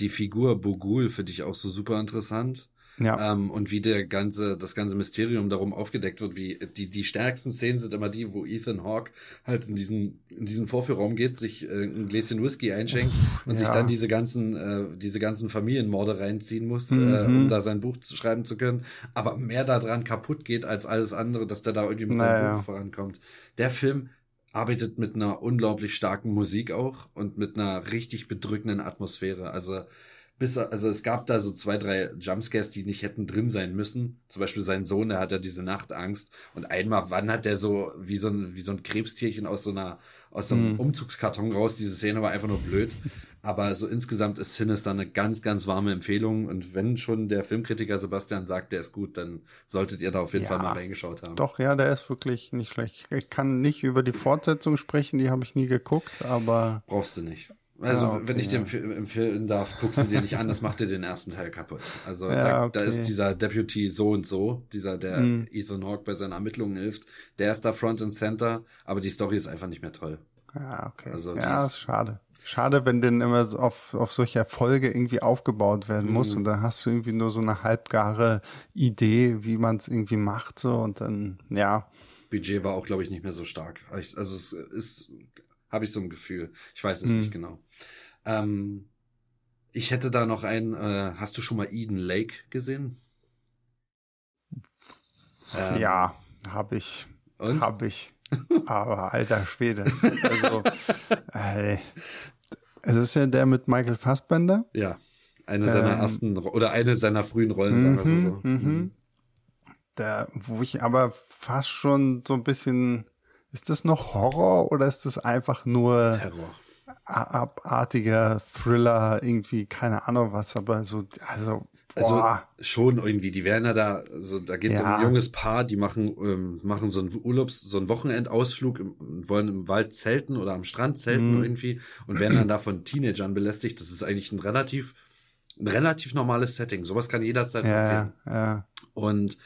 Die Figur Bogul finde ich auch so super interessant. Ja. Ähm, und wie der ganze, das ganze Mysterium darum aufgedeckt wird, wie die, die stärksten Szenen sind immer die, wo Ethan Hawke halt in diesen, in diesen Vorführraum geht, sich äh, ein Gläschen Whisky einschenkt und ja. sich dann diese ganzen, äh, diese ganzen Familienmorde reinziehen muss, mhm. äh, um da sein Buch schreiben zu können. Aber mehr daran kaputt geht als alles andere, dass der da irgendwie mit naja. seinem Buch vorankommt. Der Film arbeitet mit einer unglaublich starken Musik auch und mit einer richtig bedrückenden Atmosphäre. Also bis, also es gab da so zwei, drei Jumpscares, die nicht hätten drin sein müssen. Zum Beispiel sein Sohn, der hat ja diese Nachtangst. Und einmal wandert der so wie so ein, wie so ein Krebstierchen aus so einer, aus so einem mm. Umzugskarton raus. Diese Szene war einfach nur blöd. Aber so insgesamt ist Sinister eine ganz, ganz warme Empfehlung. Und wenn schon der Filmkritiker Sebastian sagt, der ist gut, dann solltet ihr da auf jeden ja, Fall mal reingeschaut haben. Doch, ja, der ist wirklich nicht schlecht. Ich kann nicht über die Fortsetzung sprechen, die habe ich nie geguckt, aber. Brauchst du nicht. Also, ah, okay, wenn ich dir ja. empfehlen darf, guckst du dir nicht an, das macht dir den ersten Teil kaputt. Also, ja, da, okay. da, ist dieser Deputy so und so, dieser, der mm. Ethan Hawke bei seinen Ermittlungen hilft, der ist da Front and Center, aber die Story ist einfach nicht mehr toll. Ja, okay. Also, ja, ist schade. Schade, wenn denn immer so auf, auf solche Erfolge irgendwie aufgebaut werden muss mm. und dann hast du irgendwie nur so eine halbgare Idee, wie man es irgendwie macht, so und dann, ja. Budget war auch, glaube ich, nicht mehr so stark. Also, es ist habe ich so ein Gefühl. Ich weiß es hm. nicht genau. Ähm, ich hätte da noch einen, äh, hast du schon mal Eden Lake gesehen? Ähm, ja, habe ich. Habe ich. Aber alter Schwede. Also, äh, es ist ja der mit Michael Fassbender. Ja, eine seiner ähm, ersten oder eine seiner frühen Rollen, sagen wir so. Mhm, mhm. Da, wo ich aber fast schon so ein bisschen ist das noch Horror oder ist das einfach nur Terror? abartiger Thriller, irgendwie, keine Ahnung was, aber so, also, also boah. Also schon irgendwie, die werden ja da, so, da geht ja. so ein junges Paar, die machen, ähm, machen so einen Urlaubs-, so einen Wochenendausflug, im, wollen im Wald zelten oder am Strand zelten mm. irgendwie und werden dann da von Teenagern belästigt. Das ist eigentlich ein relativ, ein relativ normales Setting. Sowas kann jederzeit ja, passieren. Ja. Und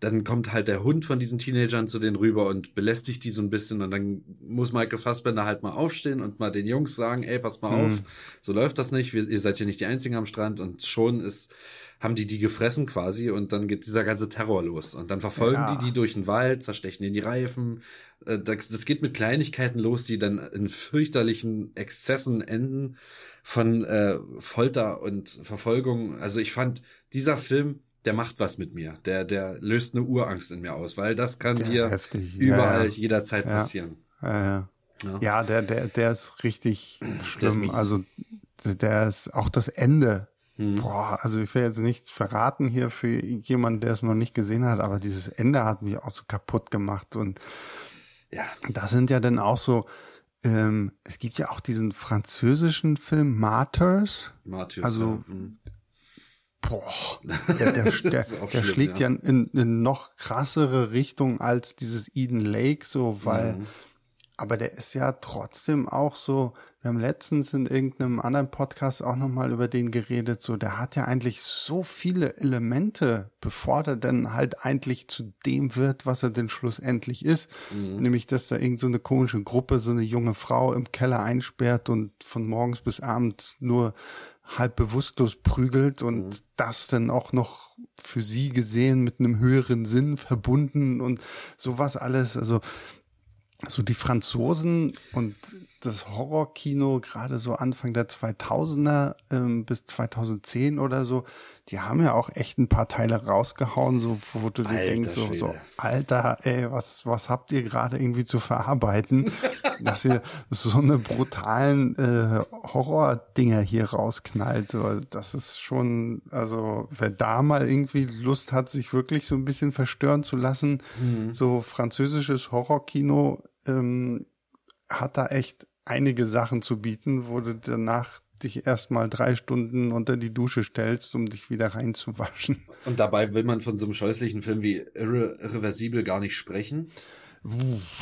dann kommt halt der Hund von diesen Teenagern zu denen rüber und belästigt die so ein bisschen und dann muss Michael Fassbender halt mal aufstehen und mal den Jungs sagen, ey, pass mal mhm. auf, so läuft das nicht, Wir, ihr seid hier nicht die Einzigen am Strand und schon ist, haben die die gefressen quasi und dann geht dieser ganze Terror los und dann verfolgen ja. die die durch den Wald, zerstechen in die Reifen, äh, das, das geht mit Kleinigkeiten los, die dann in fürchterlichen Exzessen enden von äh, Folter und Verfolgung. Also ich fand, dieser Film der macht was mit mir. Der, der löst eine Urangst in mir aus, weil das kann ja, dir heftig. überall ja, jederzeit passieren. Ja, ja, der, der, der ist richtig schlimm. Ist also der ist auch das Ende. Hm. Boah, also ich will jetzt nichts verraten hier für jemanden, der es noch nicht gesehen hat, aber dieses Ende hat mich auch so kaputt gemacht. Und ja, das sind ja dann auch so, ähm, es gibt ja auch diesen französischen Film Martyrs. Martyrs. Also ja. Boah, der, der, der, der schlägt ja, ja in, in, noch krassere Richtung als dieses Eden Lake, so, weil, mhm. aber der ist ja trotzdem auch so, wir haben letztens in irgendeinem anderen Podcast auch nochmal über den geredet, so, der hat ja eigentlich so viele Elemente, bevor der dann halt eigentlich zu dem wird, was er denn schlussendlich ist. Mhm. Nämlich, dass da irgend so eine komische Gruppe, so eine junge Frau im Keller einsperrt und von morgens bis abends nur halb bewusstlos prügelt und mhm. das dann auch noch für sie gesehen mit einem höheren Sinn verbunden und sowas alles. Also so die Franzosen und das Horrorkino gerade so Anfang der 2000er ähm, bis 2010 oder so, die haben ja auch echt ein paar Teile rausgehauen, so wo du dir denkst, so, so, Alter, ey, was was habt ihr gerade irgendwie zu verarbeiten, dass ihr so eine brutalen äh, Horror-Dinger hier rausknallt. So, das ist schon, also wer da mal irgendwie Lust hat, sich wirklich so ein bisschen verstören zu lassen, mhm. so französisches Horrorkino ähm, hat da echt einige Sachen zu bieten, wo du danach dich erstmal drei Stunden unter die Dusche stellst, um dich wieder reinzuwaschen. Und dabei will man von so einem scheußlichen Film wie Irre Irreversibel gar nicht sprechen.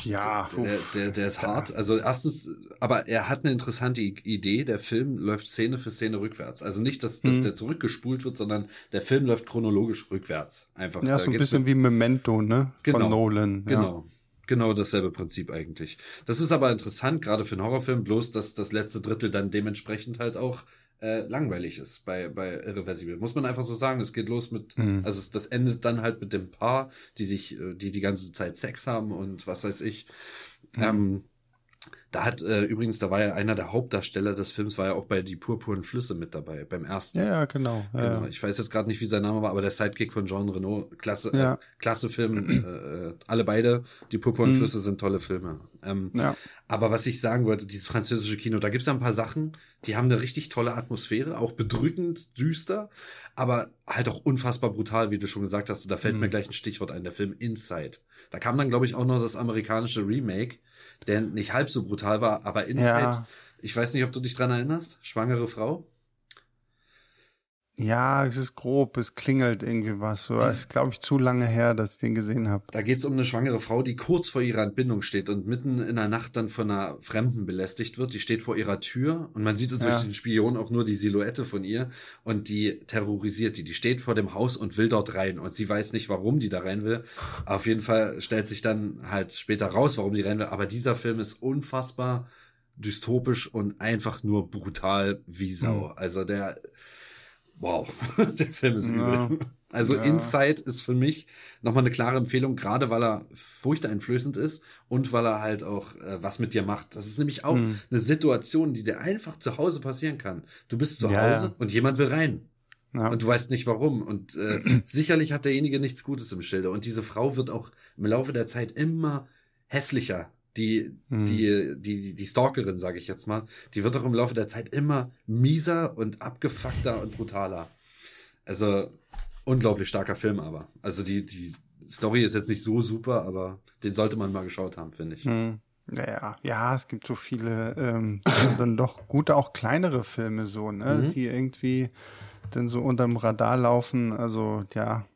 Ja, der, der, der ist hart. Also erstens, aber er hat eine interessante Idee. Der Film läuft Szene für Szene rückwärts. Also nicht, dass, dass mhm. der zurückgespult wird, sondern der Film läuft chronologisch rückwärts. Einfach. Ja, so ein bisschen wie Memento, ne? Genau, Von Nolan. Ja. Genau. Genau dasselbe Prinzip eigentlich. Das ist aber interessant, gerade für einen Horrorfilm, bloß dass das letzte Drittel dann dementsprechend halt auch äh, langweilig ist bei, bei Irreversibel. Muss man einfach so sagen, es geht los mit, mhm. also es, das endet dann halt mit dem Paar, die sich, äh, die die ganze Zeit Sex haben und was weiß ich. Mhm. Ähm, da hat äh, übrigens, da war ja einer der Hauptdarsteller des Films, war ja auch bei Die purpuren Flüsse mit dabei, beim ersten. Ja, ja genau. Ja, genau. Ich weiß jetzt gerade nicht, wie sein Name war, aber der Sidekick von Jean Renault, klasse, ja. äh, klasse Film. äh, alle beide, Die purpuren mhm. Flüsse sind tolle Filme. Ähm, ja. Aber was ich sagen wollte, dieses französische Kino, da gibt's ja ein paar Sachen, die haben eine richtig tolle Atmosphäre, auch bedrückend, düster, aber halt auch unfassbar brutal, wie du schon gesagt hast. Und da fällt mhm. mir gleich ein Stichwort ein, der Film Inside. Da kam dann, glaube ich, auch noch das amerikanische Remake der nicht halb so brutal war, aber Inside, ja. ich weiß nicht, ob du dich dran erinnerst, schwangere Frau. Ja, es ist grob, es klingelt irgendwie was. So, es ist, glaube ich, zu lange her, dass ich den gesehen habe. Da geht es um eine schwangere Frau, die kurz vor ihrer Entbindung steht und mitten in der Nacht dann von einer Fremden belästigt wird. Die steht vor ihrer Tür und man sieht ja. durch den Spion auch nur die Silhouette von ihr und die terrorisiert die. Die steht vor dem Haus und will dort rein und sie weiß nicht, warum die da rein will. Auf jeden Fall stellt sich dann halt später raus, warum die rein will. Aber dieser Film ist unfassbar dystopisch und einfach nur brutal wie Sau. Mhm. Also der wow, der Film ist ja. übel. Also ja. Inside ist für mich nochmal eine klare Empfehlung, gerade weil er furchteinflößend ist und weil er halt auch äh, was mit dir macht. Das ist nämlich auch hm. eine Situation, die dir einfach zu Hause passieren kann. Du bist zu ja, Hause und jemand will rein. Ja. Und du weißt nicht warum. Und äh, sicherlich hat derjenige nichts Gutes im Schilde. Und diese Frau wird auch im Laufe der Zeit immer hässlicher die, hm. die, die, die Stalkerin, sage ich jetzt mal, die wird doch im Laufe der Zeit immer mieser und abgefuckter und brutaler. Also unglaublich starker Film, aber. Also die, die Story ist jetzt nicht so super, aber den sollte man mal geschaut haben, finde ich. Hm. Ja, ja, es gibt so viele, ähm, dann doch gute, auch kleinere Filme so, ne, mhm. die irgendwie dann so unterm Radar laufen. Also ja,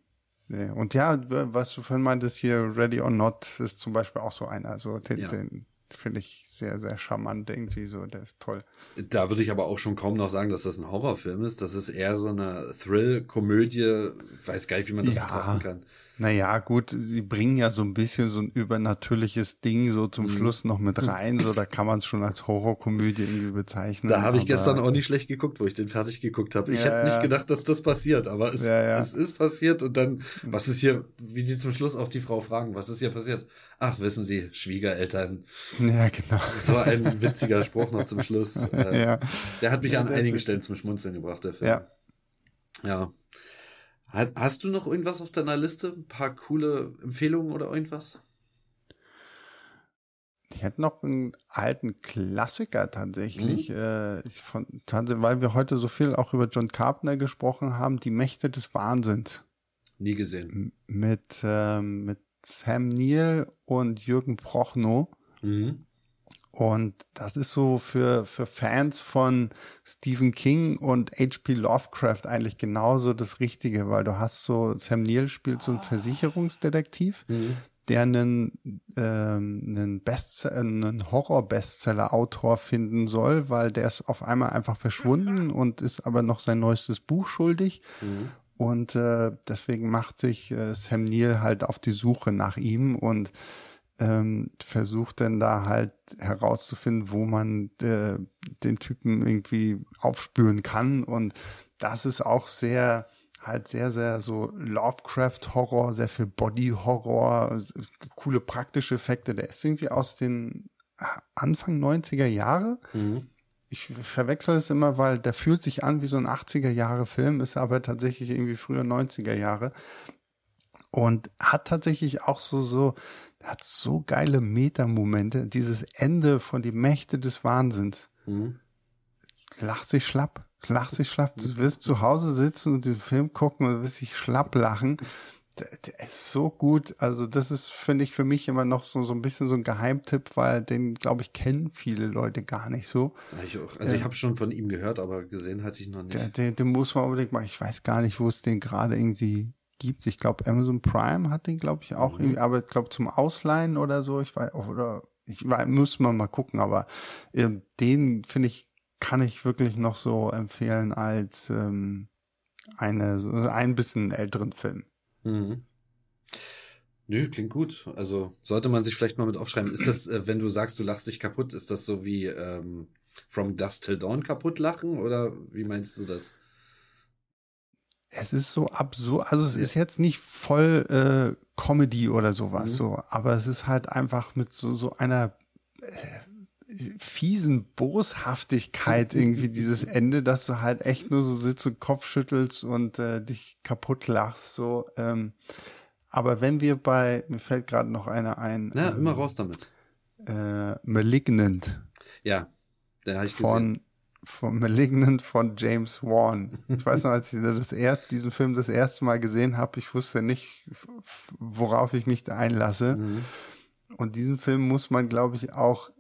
Nee. Und ja, was du vorhin meintest hier, Ready or Not ist zum Beispiel auch so einer. Also den, ja. den, finde ich sehr, sehr charmant irgendwie so. Der ist toll. Da würde ich aber auch schon kaum noch sagen, dass das ein Horrorfilm ist. Das ist eher so eine Thrill-Komödie. Weiß gar nicht, wie man das ja. betrachten kann. Naja, gut, sie bringen ja so ein bisschen so ein übernatürliches Ding so zum mhm. Schluss noch mit rein. So, da kann man es schon als Horrorkomödie irgendwie bezeichnen. Da habe ich gestern auch nicht schlecht geguckt, wo ich den fertig geguckt habe. Ich ja, hätte nicht gedacht, dass das passiert, aber es, ja, ja. es ist passiert und dann, was ist hier, wie die zum Schluss auch die Frau fragen, was ist hier passiert? Ach, wissen Sie, Schwiegereltern. Ja, genau. Das war ein witziger Spruch noch zum Schluss. ja. Der hat mich an einigen Stellen zum Schmunzeln gebracht, der Film. Ja. Ja. Hast du noch irgendwas auf deiner Liste? Ein paar coole Empfehlungen oder irgendwas? Ich hätte noch einen alten Klassiker tatsächlich, mhm. äh, von, weil wir heute so viel auch über John Carpenter gesprochen haben, Die Mächte des Wahnsinns. Nie gesehen. Mit, ähm, mit Sam Neill und Jürgen Prochnow. Mhm. Und das ist so für, für Fans von Stephen King und H.P. Lovecraft eigentlich genauso das Richtige, weil du hast so, Sam Neill spielt so einen Versicherungsdetektiv, mhm. der einen, ähm, einen, Best einen Horror-Bestseller-Autor finden soll, weil der ist auf einmal einfach verschwunden und ist aber noch sein neuestes Buch schuldig. Mhm. Und äh, deswegen macht sich äh, Sam Neill halt auf die Suche nach ihm und ähm, versucht dann da halt herauszufinden, wo man äh, den Typen irgendwie aufspüren kann. Und das ist auch sehr, halt sehr, sehr so Lovecraft-Horror, sehr viel Body-Horror, coole praktische Effekte. Der ist irgendwie aus den Anfang 90er Jahre. Mhm. Ich verwechsel es immer, weil der fühlt sich an wie so ein 80er Jahre Film, ist aber tatsächlich irgendwie früher 90er Jahre. Und hat tatsächlich auch so, so hat so geile Meta-Momente. Dieses Ende von die Mächte des Wahnsinns. Mhm. Lach sich schlapp. Lach sich schlapp. Du wirst zu Hause sitzen und den Film gucken und wirst dich schlapp lachen. Der, der ist so gut. Also das ist, finde ich, für mich immer noch so, so ein bisschen so ein Geheimtipp, weil den, glaube ich, kennen viele Leute gar nicht so. Ja, ich auch. Also äh, ich habe schon von ihm gehört, aber gesehen hatte ich noch nicht. Den, den, den muss man unbedingt mal. Ich weiß gar nicht, wo es den gerade irgendwie gibt. Ich glaube, Amazon Prime hat den, glaube ich, auch mhm. irgendwie, aber ich glaube zum Ausleihen oder so. Ich weiß, oder ich weiß, muss man mal gucken, aber äh, den finde ich, kann ich wirklich noch so empfehlen als ähm, eine, so ein bisschen älteren Film. Mhm. Nö, klingt gut. Also sollte man sich vielleicht mal mit aufschreiben. Ist das, äh, wenn du sagst, du lachst dich kaputt, ist das so wie ähm, From Dust Till Dawn kaputt lachen oder wie meinst du das? Es ist so absurd, also es ist jetzt nicht voll äh, Comedy oder sowas, mhm. so, aber es ist halt einfach mit so, so einer äh, fiesen Boshaftigkeit irgendwie dieses Ende, dass du halt echt nur so sitzt und Kopf schüttelst und äh, dich kaputt lachst, so. Ähm, aber wenn wir bei, mir fällt gerade noch einer ein. Na, ähm, immer raus damit. Äh, Malignant. Ja, der habe ich von, gesehen von Malignant von James Wan. Ich weiß noch, als ich das erst, diesen Film das erste Mal gesehen habe, ich wusste nicht, worauf ich mich da einlasse. Mhm. Und diesen Film muss man, glaube ich, auch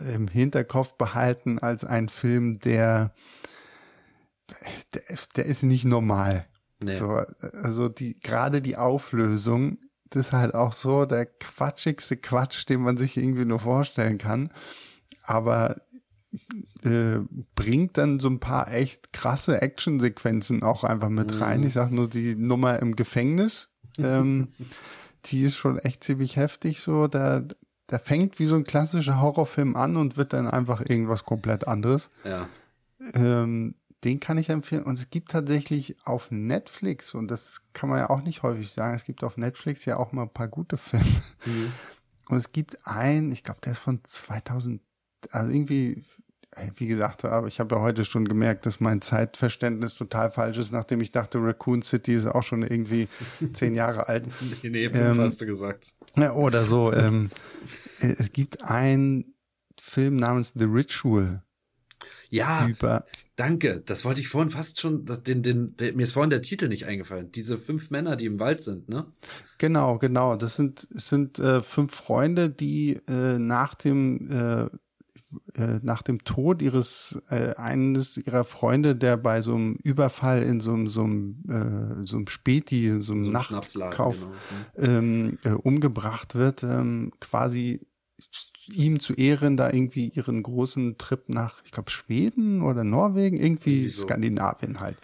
im Hinterkopf behalten als ein Film, der, der, der ist nicht normal. Nee. So, also die, gerade die Auflösung, das ist halt auch so der quatschigste Quatsch, den man sich irgendwie nur vorstellen kann. Aber äh, bringt dann so ein paar echt krasse Actionsequenzen auch einfach mit mhm. rein. Ich sag nur die Nummer im Gefängnis. Ähm, die ist schon echt ziemlich heftig so. Da, der fängt wie so ein klassischer Horrorfilm an und wird dann einfach irgendwas komplett anderes. Ja. Ähm, den kann ich empfehlen. Und es gibt tatsächlich auf Netflix, und das kann man ja auch nicht häufig sagen, es gibt auf Netflix ja auch mal ein paar gute Filme. Mhm. Und es gibt einen, ich glaube, der ist von 2000, also irgendwie wie gesagt, aber ich habe ja heute schon gemerkt, dass mein Zeitverständnis total falsch ist, nachdem ich dachte, Raccoon City ist auch schon irgendwie zehn Jahre alt. nee, nee, fünf ähm, hast du gesagt. Oder so. ähm, äh, es gibt einen Film namens The Ritual. Ja, über danke. Das wollte ich vorhin fast schon, den, den, den, mir ist vorhin der Titel nicht eingefallen. Diese fünf Männer, die im Wald sind, ne? Genau, genau. Das sind, sind äh, fünf Freunde, die äh, nach dem äh, äh, nach dem Tod ihres äh, eines ihrer Freunde, der bei so einem Überfall in so einem so einem, äh, so einem Späti, so einem so Nachtkauf genau. ähm, äh, umgebracht wird, ähm, quasi ihm zu Ehren da irgendwie ihren großen Trip nach, ich glaube, Schweden oder Norwegen, irgendwie, irgendwie so. Skandinavien halt.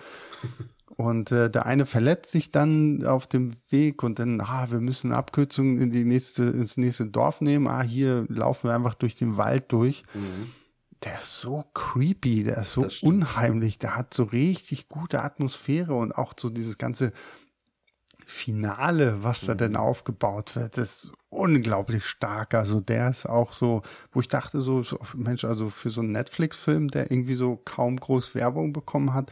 Und äh, der eine verletzt sich dann auf dem Weg und dann, ah, wir müssen eine Abkürzung in die nächste, ins nächste Dorf nehmen. Ah, hier laufen wir einfach durch den Wald durch. Mhm. Der ist so creepy, der ist so unheimlich, der hat so richtig gute Atmosphäre und auch so dieses ganze Finale, was da denn mhm. aufgebaut wird, ist unglaublich stark. Also der ist auch so, wo ich dachte so, Mensch, also für so einen Netflix-Film, der irgendwie so kaum groß Werbung bekommen hat,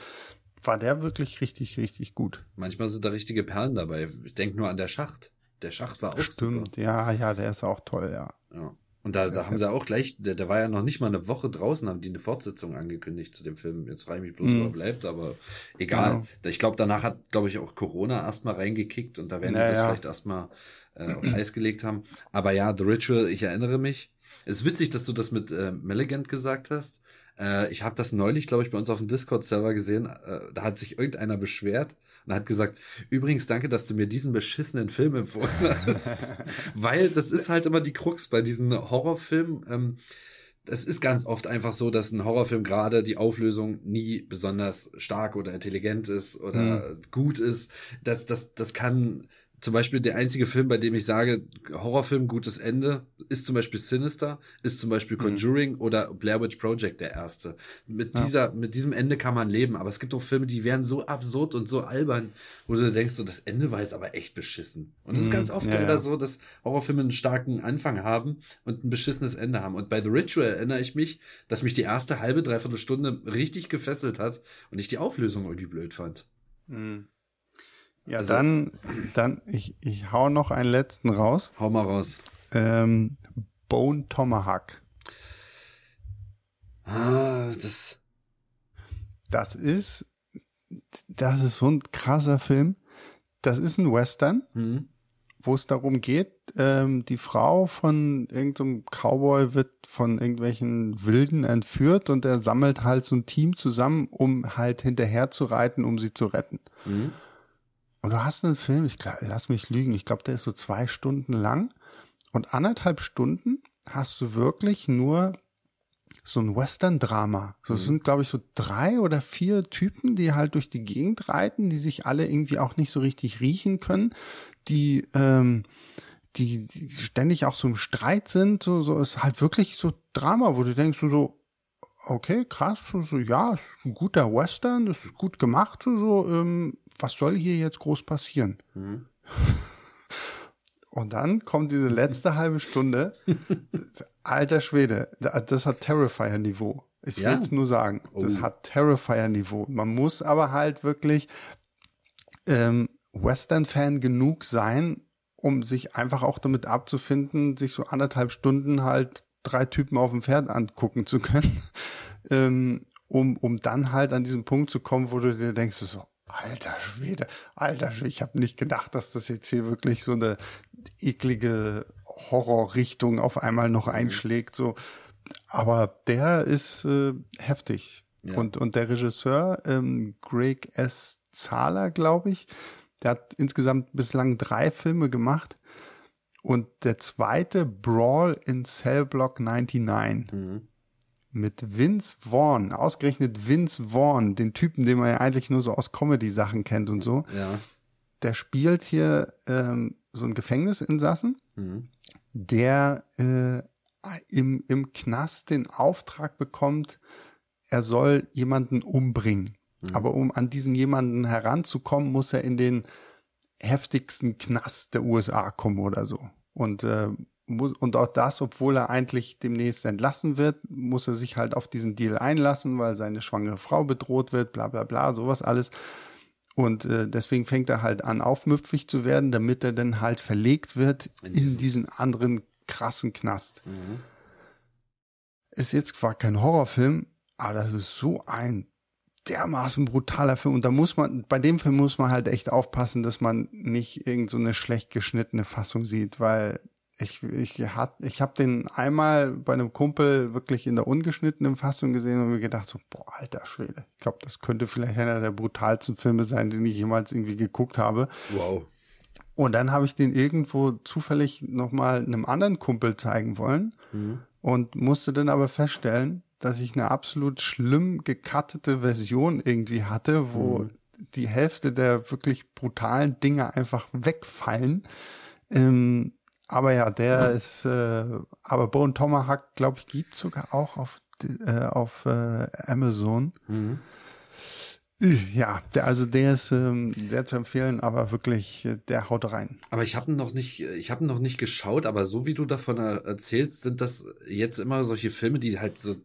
war der wirklich richtig, richtig gut. Manchmal sind da richtige Perlen dabei. Ich denke nur an der Schacht. Der Schacht war auch Stimmt, super. ja, ja, der ist auch toll, ja. Ja. Und da, da haben sie auch gleich, der, der war ja noch nicht mal eine Woche draußen, haben die eine Fortsetzung angekündigt zu dem Film. Jetzt frage ich mich bloß, mhm. wo er bleibt, aber egal. Genau. Ich glaube, danach hat, glaube ich, auch Corona erstmal reingekickt und da werden naja. die das vielleicht erstmal äh, auf Eis gelegt haben. Aber ja, The Ritual, ich erinnere mich. Es ist witzig, dass du das mit äh, Meligant gesagt hast. Äh, ich habe das neulich, glaube ich, bei uns auf dem Discord-Server gesehen. Äh, da hat sich irgendeiner beschwert und hat gesagt, übrigens, danke, dass du mir diesen beschissenen Film empfohlen hast. Weil das ist halt immer die Krux bei diesen Horrorfilmen. Ähm, es ist ganz oft einfach so, dass ein Horrorfilm gerade die Auflösung nie besonders stark oder intelligent ist oder mhm. gut ist. Das, das, das kann zum Beispiel der einzige Film, bei dem ich sage, Horrorfilm, gutes Ende, ist zum Beispiel Sinister, ist zum Beispiel mhm. Conjuring mhm. oder Blair Witch Project der erste. Mit ja. dieser, mit diesem Ende kann man leben, aber es gibt auch Filme, die werden so absurd und so albern, wo du denkst, so, das Ende war jetzt aber echt beschissen. Und es mhm. ist ganz oft ja, leider ja. so, dass Horrorfilme einen starken Anfang haben und ein beschissenes Ende haben. Und bei The Ritual erinnere ich mich, dass mich die erste halbe, dreiviertel Stunde richtig gefesselt hat und ich die Auflösung irgendwie blöd fand. Mhm. Ja, also, dann, dann, ich, ich hau noch einen letzten raus. Hau mal raus. Ähm, Bone Tomahawk. Ah, das. Das ist, das ist so ein krasser Film. Das ist ein Western, mhm. wo es darum geht, ähm, die Frau von irgendeinem Cowboy wird von irgendwelchen Wilden entführt und er sammelt halt so ein Team zusammen, um halt hinterher zu reiten, um sie zu retten. Mhm. Und du hast einen Film, ich glaub, lass mich lügen, ich glaube, der ist so zwei Stunden lang. Und anderthalb Stunden hast du wirklich nur so ein Western-Drama. So, mhm. sind, glaube ich, so drei oder vier Typen, die halt durch die Gegend reiten, die sich alle irgendwie auch nicht so richtig riechen können, die, ähm, die, die ständig auch so im Streit sind. So, so ist halt wirklich so Drama, wo du denkst, so, so okay, krass, so, so ja, ist ein guter Western, ist gut gemacht, so, so ähm, was soll hier jetzt groß passieren? Mhm. Und dann kommt diese letzte halbe Stunde. Alter Schwede, das hat Terrifier-Niveau. Ich ja? will es nur sagen, das oh. hat Terrifier-Niveau. Man muss aber halt wirklich ähm, Western-Fan genug sein, um sich einfach auch damit abzufinden, sich so anderthalb Stunden halt drei Typen auf dem Pferd angucken zu können, ähm, um, um dann halt an diesen Punkt zu kommen, wo du dir denkst, so, Alter Schwede, alter Schwede, ich habe nicht gedacht, dass das jetzt hier wirklich so eine eklige Horrorrichtung auf einmal noch mhm. einschlägt. So, aber der ist äh, heftig. Ja. Und und der Regisseur ähm, Greg S. Zahler, glaube ich, der hat insgesamt bislang drei Filme gemacht. Und der zweite Brawl in Cell Block 99. Mhm mit Vince Vaughn, ausgerechnet Vince Vaughn, den Typen, den man ja eigentlich nur so aus Comedy-Sachen kennt und so. Ja. Der spielt hier ähm, so einen Gefängnisinsassen, mhm. der äh, im, im Knast den Auftrag bekommt, er soll jemanden umbringen. Mhm. Aber um an diesen jemanden heranzukommen, muss er in den heftigsten Knast der USA kommen oder so. Und äh, und auch das, obwohl er eigentlich demnächst entlassen wird, muss er sich halt auf diesen Deal einlassen, weil seine schwangere Frau bedroht wird, bla bla bla, sowas alles. Und äh, deswegen fängt er halt an, aufmüpfig zu werden, damit er dann halt verlegt wird in, in diesen anderen krassen Knast. Mhm. Ist jetzt zwar kein Horrorfilm, aber das ist so ein dermaßen brutaler Film. Und da muss man, bei dem Film muss man halt echt aufpassen, dass man nicht irgend so eine schlecht geschnittene Fassung sieht, weil ich, ich, hat, ich habe den einmal bei einem Kumpel wirklich in der ungeschnittenen Fassung gesehen und mir gedacht so, boah, alter Schwede. Ich glaube, das könnte vielleicht einer der brutalsten Filme sein, den ich jemals irgendwie geguckt habe. Wow. Und dann habe ich den irgendwo zufällig nochmal einem anderen Kumpel zeigen wollen mhm. und musste dann aber feststellen, dass ich eine absolut schlimm gekattete Version irgendwie hatte, wo mhm. die Hälfte der wirklich brutalen Dinge einfach wegfallen. Ähm, aber ja, der mhm. ist, äh, aber Bone Tomahawk, glaube ich, gibt sogar auch auf, äh, auf äh, Amazon. Mhm. Ja, der, also der ist ähm, sehr zu empfehlen, aber wirklich, äh, der haut rein. Aber ich habe noch nicht, ich habe noch nicht geschaut, aber so wie du davon erzählst, sind das jetzt immer solche Filme, die halt so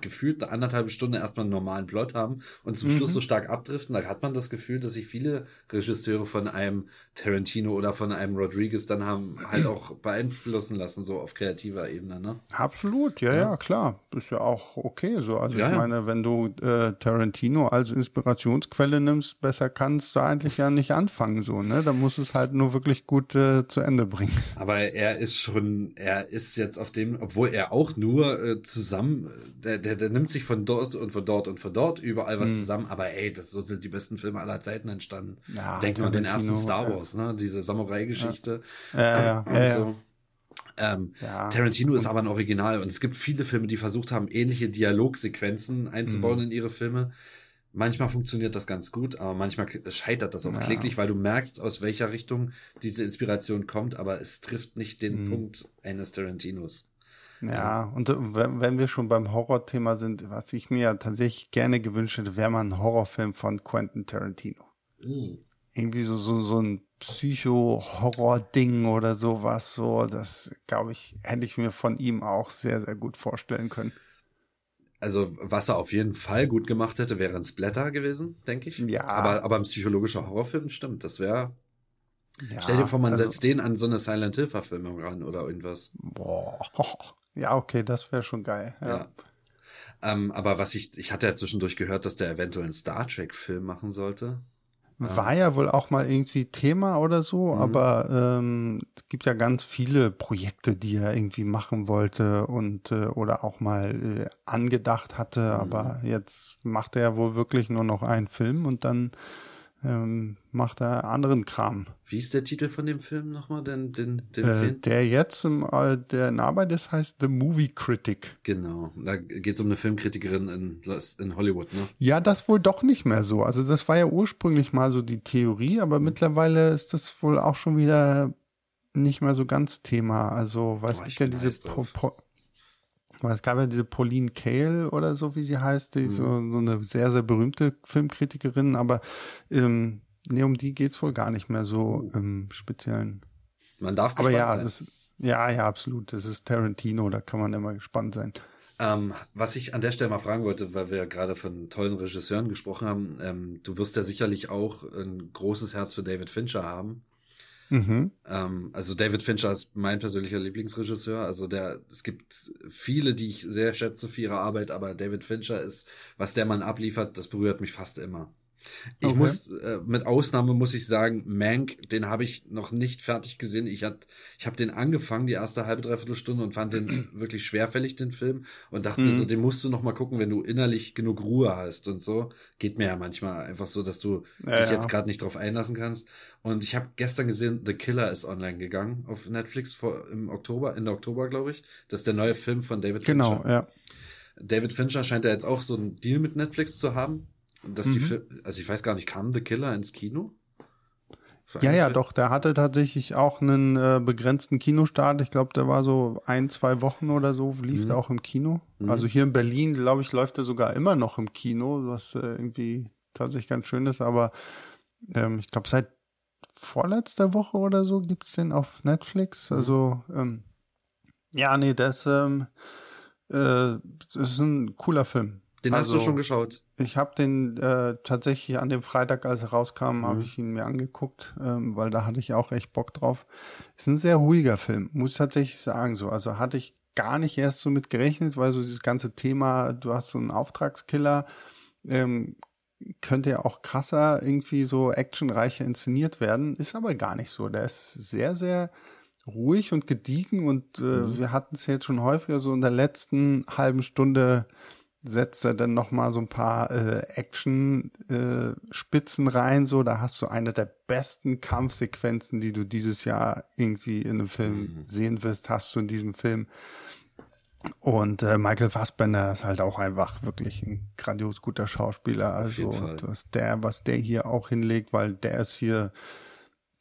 gefühlt eine anderthalbe Stunde erstmal einen normalen Plot haben und zum mhm. Schluss so stark abdriften, da hat man das Gefühl, dass sich viele Regisseure von einem Tarantino oder von einem Rodriguez dann haben halt auch beeinflussen lassen, so auf kreativer Ebene, ne? Absolut, ja, ja, ja klar. Ist ja auch okay so. Also ja, ich meine, wenn du äh, Tarantino als Inspirationsquelle nimmst, besser kannst du eigentlich ja nicht anfangen, so, ne? Da muss es halt nur wirklich gut äh, zu Ende bringen. Aber er ist schon, er ist jetzt auf dem, obwohl er auch nur äh, zusammen, der, der, der nimmt sich von dort und von dort und von dort überall was hm. zusammen, aber ey, das so sind die besten Filme aller Zeiten entstanden. Ja, Denk mal an den ersten Star Wars. Wars, ne? Diese Samurai-Geschichte. Ja, ja, ja, ja, so. Ähm, ja. Tarantino ist aber ein Original und es gibt viele Filme, die versucht haben, ähnliche Dialogsequenzen einzubauen mhm. in ihre Filme. Manchmal funktioniert das ganz gut, aber manchmal scheitert das auch ja. kläglich, weil du merkst, aus welcher Richtung diese Inspiration kommt, aber es trifft nicht den mhm. Punkt eines Tarantinos. Ja, und äh, wenn wir schon beim Horrorthema sind, was ich mir tatsächlich gerne gewünscht hätte, wäre mal ein Horrorfilm von Quentin Tarantino. Mhm irgendwie so, so, so ein Psycho-Horror-Ding oder sowas, so, das glaube ich, hätte ich mir von ihm auch sehr, sehr gut vorstellen können. Also, was er auf jeden Fall gut gemacht hätte, wäre ein Splatter gewesen, denke ich. Ja. Aber, aber ein psychologischer Horrorfilm stimmt, das wäre. Ja, Stell dir vor, man also, setzt den an so eine Silent Hill-Verfilmung ran oder irgendwas. Boah. Ja, okay, das wäre schon geil. Ja. ja. Ähm, aber was ich, ich hatte ja zwischendurch gehört, dass der eventuell einen Star Trek-Film machen sollte. War ja wohl auch mal irgendwie Thema oder so, mhm. aber ähm, es gibt ja ganz viele Projekte, die er irgendwie machen wollte und äh, oder auch mal äh, angedacht hatte, mhm. aber jetzt macht er wohl wirklich nur noch einen Film und dann ähm, macht er anderen Kram. Wie ist der Titel von dem Film nochmal? Den, den, den äh, der jetzt im, äh, der in Arbeit ist, heißt The Movie Critic. Genau. Da geht es um eine Filmkritikerin in, in Hollywood, ne? Ja, das wohl doch nicht mehr so. Also das war ja ursprünglich mal so die Theorie, aber mhm. mittlerweile ist das wohl auch schon wieder nicht mehr so ganz Thema. Also, was oh, gibt ja diese po, po, es gab ja diese Pauline Kael oder so, wie sie heißt, die mhm. so, so eine sehr, sehr berühmte Filmkritikerin, aber ähm, nee, um die geht's wohl gar nicht mehr so oh. im Speziellen. Man darf gespannt aber ja, sein. Das, ja, ja, absolut. Das ist Tarantino, da kann man immer gespannt sein. Ähm, was ich an der Stelle mal fragen wollte, weil wir ja gerade von tollen Regisseuren gesprochen haben, ähm, du wirst ja sicherlich auch ein großes Herz für David Fincher haben. Mhm. Ähm, also David Fincher ist mein persönlicher Lieblingsregisseur. Also der, es gibt viele, die ich sehr schätze für ihre Arbeit, aber David Fincher ist, was der Mann abliefert, das berührt mich fast immer. Ich okay. muss, äh, mit Ausnahme muss ich sagen, Mank, den habe ich noch nicht fertig gesehen. Ich hat, ich habe den angefangen, die erste halbe, dreiviertel Stunde und fand den wirklich schwerfällig, den Film. Und dachte mhm. mir so, den musst du noch mal gucken, wenn du innerlich genug Ruhe hast und so. Geht mir ja manchmal einfach so, dass du ja, dich jetzt gerade nicht drauf einlassen kannst. Und ich habe gestern gesehen, The Killer ist online gegangen auf Netflix vor, im Oktober, Ende Oktober, glaube ich. Das ist der neue Film von David Fincher. Genau, ja. David Fincher scheint ja jetzt auch so einen Deal mit Netflix zu haben dass mhm. die, also ich weiß gar nicht, kam The Killer ins Kino? Ja, ja, doch, der hatte tatsächlich auch einen äh, begrenzten Kinostart. Ich glaube, der war so ein, zwei Wochen oder so, lief mhm. der auch im Kino. Mhm. Also hier in Berlin, glaube ich, läuft er sogar immer noch im Kino, was äh, irgendwie tatsächlich ganz schön ist. Aber ähm, ich glaube, seit vorletzter Woche oder so gibt's den auf Netflix. Mhm. Also, ähm, ja, nee, das, ähm, äh, das ist ein cooler Film. Den also, hast du also, schon geschaut? Ich habe den äh, tatsächlich an dem Freitag, als er rauskam, mhm. habe ich ihn mir angeguckt, ähm, weil da hatte ich auch echt Bock drauf. Ist ein sehr ruhiger Film, muss ich tatsächlich sagen. So, also hatte ich gar nicht erst so mit gerechnet, weil so dieses ganze Thema, du hast so einen Auftragskiller, ähm, könnte ja auch krasser irgendwie so actionreicher inszeniert werden, ist aber gar nicht so. Der ist sehr, sehr ruhig und gediegen und äh, mhm. wir hatten es jetzt schon häufiger so in der letzten halben Stunde setzt er dann noch mal so ein paar äh, Action-Spitzen äh, rein. So, da hast du eine der besten Kampfsequenzen, die du dieses Jahr irgendwie in einem Film mhm. sehen wirst, hast du in diesem Film. Und äh, Michael Fassbender ist halt auch einfach wirklich ein grandios guter Schauspieler. Also was der, was der hier auch hinlegt, weil der ist hier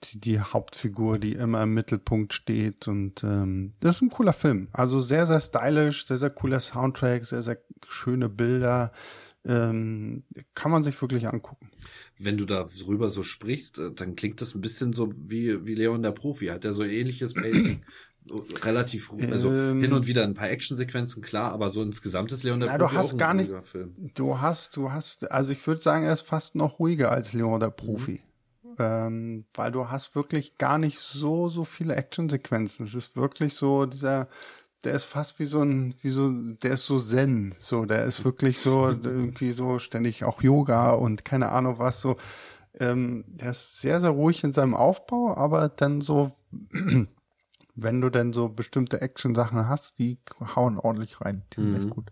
die, die Hauptfigur, die immer im Mittelpunkt steht. Und ähm, das ist ein cooler Film. Also sehr, sehr stylisch, sehr, sehr cooler Soundtrack, sehr, sehr schöne Bilder. Ähm, kann man sich wirklich angucken. Wenn du darüber so sprichst, äh, dann klingt das ein bisschen so wie, wie Leon der Profi. Hat der so ähnliches Pacing? relativ also ähm, hin und wieder ein paar Actionsequenzen klar, aber so insgesamt ist Leon der na, Profi du hast gar nicht, Film. Du hast, du hast, also ich würde sagen, er ist fast noch ruhiger als Leon der Profi. Mhm ähm, weil du hast wirklich gar nicht so, so viele Actionsequenzen. Es ist wirklich so dieser, der ist fast wie so ein, wie so, der ist so Zen, so, der ist wirklich so irgendwie so ständig auch Yoga und keine Ahnung was so. Ähm, der ist sehr, sehr ruhig in seinem Aufbau, aber dann so, wenn du dann so bestimmte Action-Sachen hast, die hauen ordentlich rein. Die sind mhm. echt gut.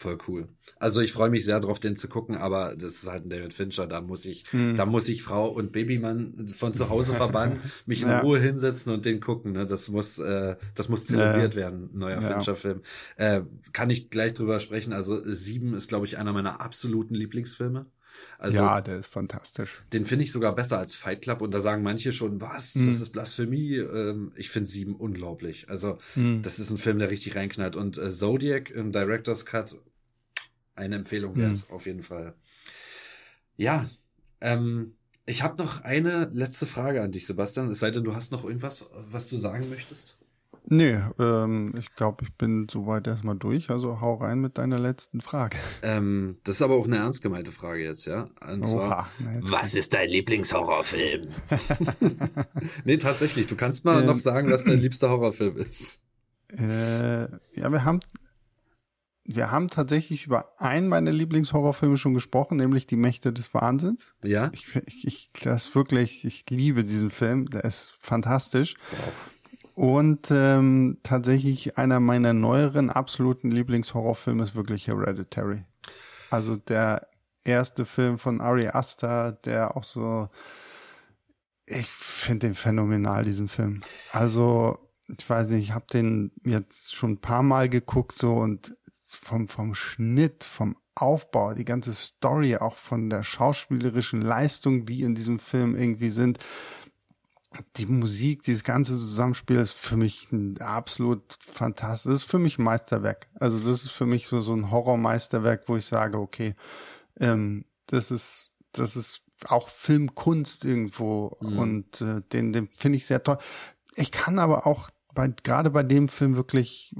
Voll cool. Also ich freue mich sehr drauf, den zu gucken, aber das ist halt ein David Fincher, da muss ich, mhm. da muss ich Frau und Babymann von zu Hause verbannen, mich in ja. Ruhe hinsetzen und den gucken. Ne? Das muss, äh, das muss zelebriert ja. werden, neuer ja. Fincher-Film. Äh, kann ich gleich drüber sprechen. Also Sieben ist, glaube ich, einer meiner absoluten Lieblingsfilme. Also, ja, der ist fantastisch. Den finde ich sogar besser als Fight Club und da sagen manche schon, was, mhm. das ist Blasphemie. Ähm, ich finde Sieben unglaublich. Also mhm. das ist ein Film, der richtig reinknallt und äh, Zodiac im Director's Cut eine Empfehlung wert, mhm. auf jeden Fall. Ja, ähm, ich habe noch eine letzte Frage an dich, Sebastian. Es sei denn, du hast noch irgendwas, was du sagen möchtest. Nee, ähm, ich glaube, ich bin soweit erstmal durch. Also hau rein mit deiner letzten Frage. Ähm, das ist aber auch eine ernst gemeinte Frage jetzt, ja? Und zwar, was ist dein Lieblingshorrorfilm? nee, tatsächlich. Du kannst mal ähm, noch sagen, was dein liebster Horrorfilm ist. Äh, ja, wir haben wir haben tatsächlich über einen meiner Lieblingshorrorfilme schon gesprochen, nämlich Die Mächte des Wahnsinns. Ja. Ich, ich, ich das wirklich, ich liebe diesen Film, der ist fantastisch. Wow. Und ähm, tatsächlich einer meiner neueren absoluten Lieblingshorrorfilme ist wirklich Hereditary. Also der erste Film von Ari Aster, der auch so, ich finde den phänomenal, diesen Film. Also ich weiß nicht, ich habe den jetzt schon ein paar Mal geguckt so und vom, vom Schnitt, vom Aufbau, die ganze Story, auch von der schauspielerischen Leistung, die in diesem Film irgendwie sind. Die Musik, dieses ganze Zusammenspiel ist für mich ein absolut fantastisch. Das ist für mich ein Meisterwerk. Also das ist für mich so, so ein Horrormeisterwerk, wo ich sage, okay, ähm, das ist, das ist auch Filmkunst irgendwo mhm. und äh, den, den finde ich sehr toll. Ich kann aber auch bei, gerade bei dem Film wirklich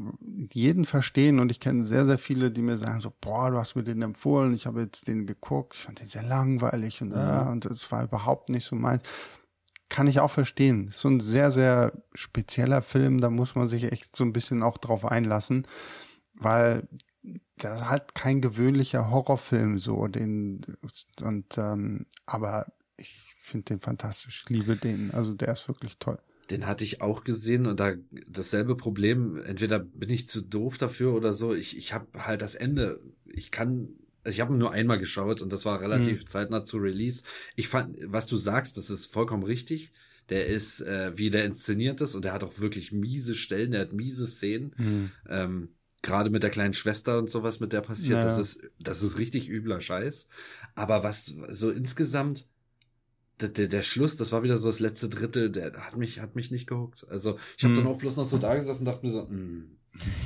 jeden verstehen und ich kenne sehr, sehr viele, die mir sagen so, boah, du hast mir den empfohlen, ich habe jetzt den geguckt, ich fand den sehr langweilig und, ja. äh, und es war überhaupt nicht so meins. Kann ich auch verstehen. Ist so ein sehr, sehr spezieller Film, da muss man sich echt so ein bisschen auch drauf einlassen, weil das ist halt kein gewöhnlicher Horrorfilm so, den, und, ähm, aber ich finde den fantastisch, ich liebe den, also der ist wirklich toll den hatte ich auch gesehen und da dasselbe Problem. Entweder bin ich zu doof dafür oder so. Ich, ich habe halt das Ende. Ich kann, ich habe nur einmal geschaut und das war relativ mhm. zeitnah zu Release. Ich fand, was du sagst, das ist vollkommen richtig. Der ist, äh, wie der inszeniert ist und der hat auch wirklich miese Stellen, der hat miese Szenen. Mhm. Ähm, Gerade mit der kleinen Schwester und sowas, mit der passiert, naja. das ist, das ist richtig übler Scheiß. Aber was so insgesamt, der, der Schluss, das war wieder so das letzte Drittel, der hat mich, hat mich nicht gehuckt. Also ich habe hm. dann auch bloß noch so da gesessen und dachte mir so, mh, hm,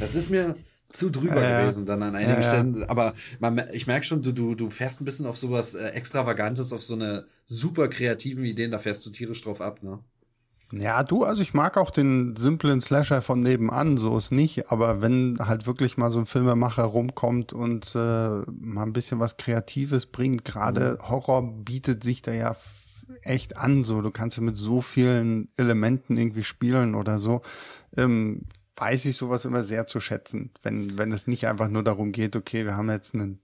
das ist mir zu drüber ja, gewesen dann an einigen ja, Stellen. Aber man, ich merke schon, du, du, du fährst ein bisschen auf sowas äh, Extravagantes, auf so eine super kreativen Ideen, da fährst du tierisch drauf ab, ne? Ja, du, also ich mag auch den simplen Slasher von nebenan, so ist nicht, aber wenn halt wirklich mal so ein Filmemacher rumkommt und äh, mal ein bisschen was Kreatives bringt, gerade mhm. Horror bietet sich da ja echt an, so du kannst ja mit so vielen Elementen irgendwie spielen oder so. Ähm, weiß ich sowas immer sehr zu schätzen, wenn, wenn es nicht einfach nur darum geht, okay, wir haben jetzt einen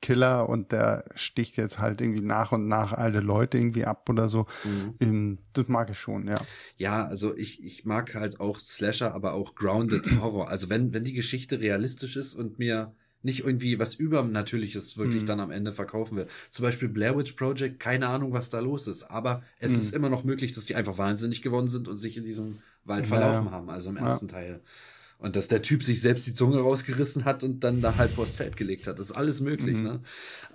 Killer und der sticht jetzt halt irgendwie nach und nach alte Leute irgendwie ab oder so. Mhm. Ähm, das mag ich schon, ja. Ja, also ich, ich mag halt auch Slasher, aber auch Grounded Horror. Also wenn, wenn die Geschichte realistisch ist und mir nicht irgendwie was Übernatürliches wirklich mhm. dann am Ende verkaufen will. Zum Beispiel Blair Witch Project, keine Ahnung, was da los ist, aber es mhm. ist immer noch möglich, dass die einfach wahnsinnig geworden sind und sich in diesem Wald verlaufen ja, haben, also im ersten ja. Teil. Und dass der Typ sich selbst die Zunge rausgerissen hat und dann da halt vors Zelt gelegt hat. Das ist alles möglich. Mhm. Ne?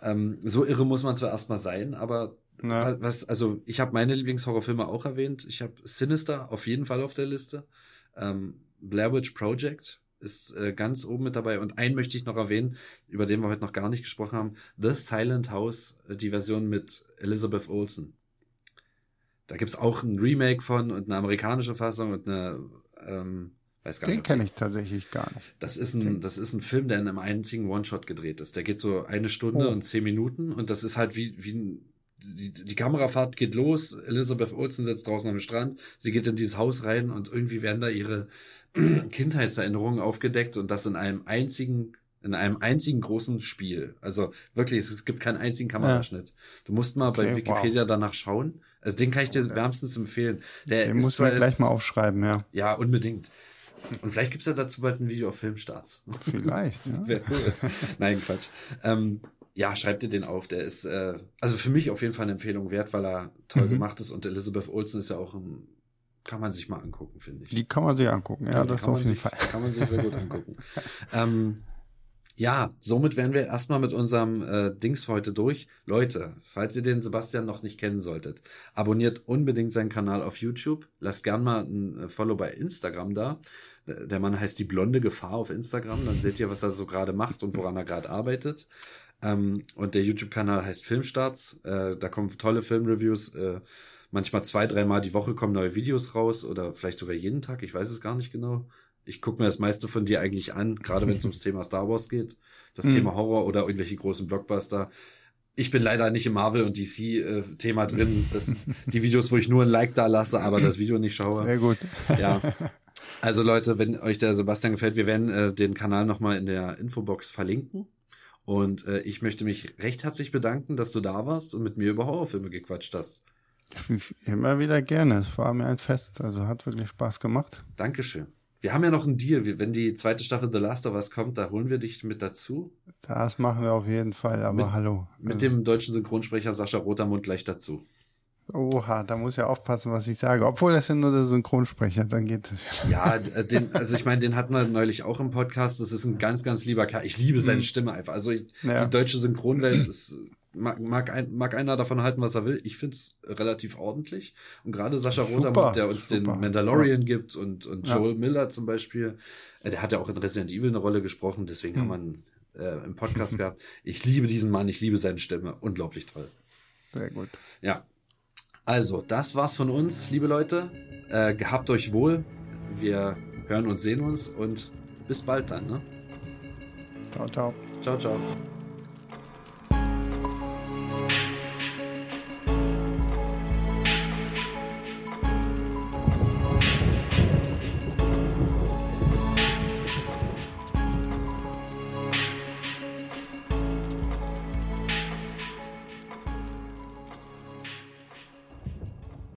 Ähm, so irre muss man zwar erstmal sein, aber ja. was, also ich habe meine Lieblingshorrorfilme auch erwähnt. Ich habe Sinister auf jeden Fall auf der Liste. Ähm, Blair Witch Project ist äh, ganz oben mit dabei. Und einen möchte ich noch erwähnen, über den wir heute noch gar nicht gesprochen haben. The Silent House, äh, die Version mit Elizabeth Olsen. Da gibt's auch ein Remake von und eine amerikanische Fassung und eine ähm, Weiß gar Den kenne ich tatsächlich gar nicht. Das ist ein, das ist ein Film, der in einem einzigen One-Shot gedreht ist. Der geht so eine Stunde oh. und zehn Minuten und das ist halt wie, wie ein, die, die Kamerafahrt geht los. Elizabeth Olsen sitzt draußen am Strand. Sie geht in dieses Haus rein und irgendwie werden da ihre Kindheitserinnerungen aufgedeckt und das in einem einzigen in einem einzigen großen Spiel. Also wirklich, es gibt keinen einzigen Kameraschnitt. Ja. Du musst mal okay, bei Wikipedia wow. danach schauen. Also den kann ich dir okay. wärmstens empfehlen. Der den muss man gleich mal aufschreiben, ja. Ja, unbedingt. Und vielleicht gibt's ja dazu bald ein Video auf Filmstarts. Vielleicht, ja. Wäre cool. Nein, Quatsch. Ähm, ja, schreibt dir den auf. Der ist, äh, also für mich auf jeden Fall eine Empfehlung wert, weil er toll mhm. gemacht ist. Und Elizabeth Olsen ist ja auch ein, kann man sich mal angucken, finde ich. Die kann man sich angucken, ja, ja das auf jeden sich, Fall. Kann man sich sehr gut angucken. ähm, ja, somit wären wir erstmal mit unserem äh, Dings heute durch. Leute, falls ihr den Sebastian noch nicht kennen solltet, abonniert unbedingt seinen Kanal auf YouTube. Lasst gern mal ein äh, Follow bei Instagram da. Der Mann heißt die blonde Gefahr auf Instagram. Dann seht ihr, was er so gerade macht und woran er gerade arbeitet. Ähm, und der YouTube-Kanal heißt Filmstarts. Äh, da kommen tolle Filmreviews. Äh, manchmal zwei, dreimal die Woche kommen neue Videos raus oder vielleicht sogar jeden Tag. Ich weiß es gar nicht genau ich gucke mir das meiste von dir eigentlich an, gerade wenn es ums Thema Star Wars geht, das mhm. Thema Horror oder irgendwelche großen Blockbuster. Ich bin leider nicht im Marvel und DC-Thema äh, drin. Das, die Videos, wo ich nur ein Like da lasse, aber das Video nicht schaue. Sehr gut. Ja. Also Leute, wenn euch der Sebastian gefällt, wir werden äh, den Kanal nochmal in der Infobox verlinken. Und äh, ich möchte mich recht herzlich bedanken, dass du da warst und mit mir über Horrorfilme gequatscht hast. Immer wieder gerne. Es war mir ein Fest. Also hat wirklich Spaß gemacht. Dankeschön. Wir haben ja noch einen Deal. Wenn die zweite Staffel The Last of Us kommt, da holen wir dich mit dazu. Das machen wir auf jeden Fall, aber mit, hallo. Mit dem deutschen Synchronsprecher Sascha Rotermund gleich dazu. Oha, da muss ich ja aufpassen, was ich sage. Obwohl das ja nur der Synchronsprecher, dann geht das ja. Ja, den, also ich meine, den hatten wir neulich auch im Podcast. Das ist ein ganz, ganz lieber Kerl. Ich liebe seine mhm. Stimme einfach. Also ich, ja. die deutsche Synchronwelt ist mag, mag, ein, mag einer davon halten, was er will. Ich find's relativ ordentlich. Und gerade Sascha Rotermund, der uns super. den Mandalorian ja. gibt und, und Joel ja. Miller zum Beispiel, äh, der hat ja auch in Resident Evil eine Rolle gesprochen, deswegen hm. haben wir ihn äh, im Podcast gehabt. Ich liebe diesen Mann, ich liebe seine Stimme. Unglaublich toll. Sehr gut. Ja. Also, das war's von uns, liebe Leute. Äh, gehabt euch wohl. Wir hören und sehen uns und bis bald dann. Ne? Ciao, ciao. Ciao, ciao.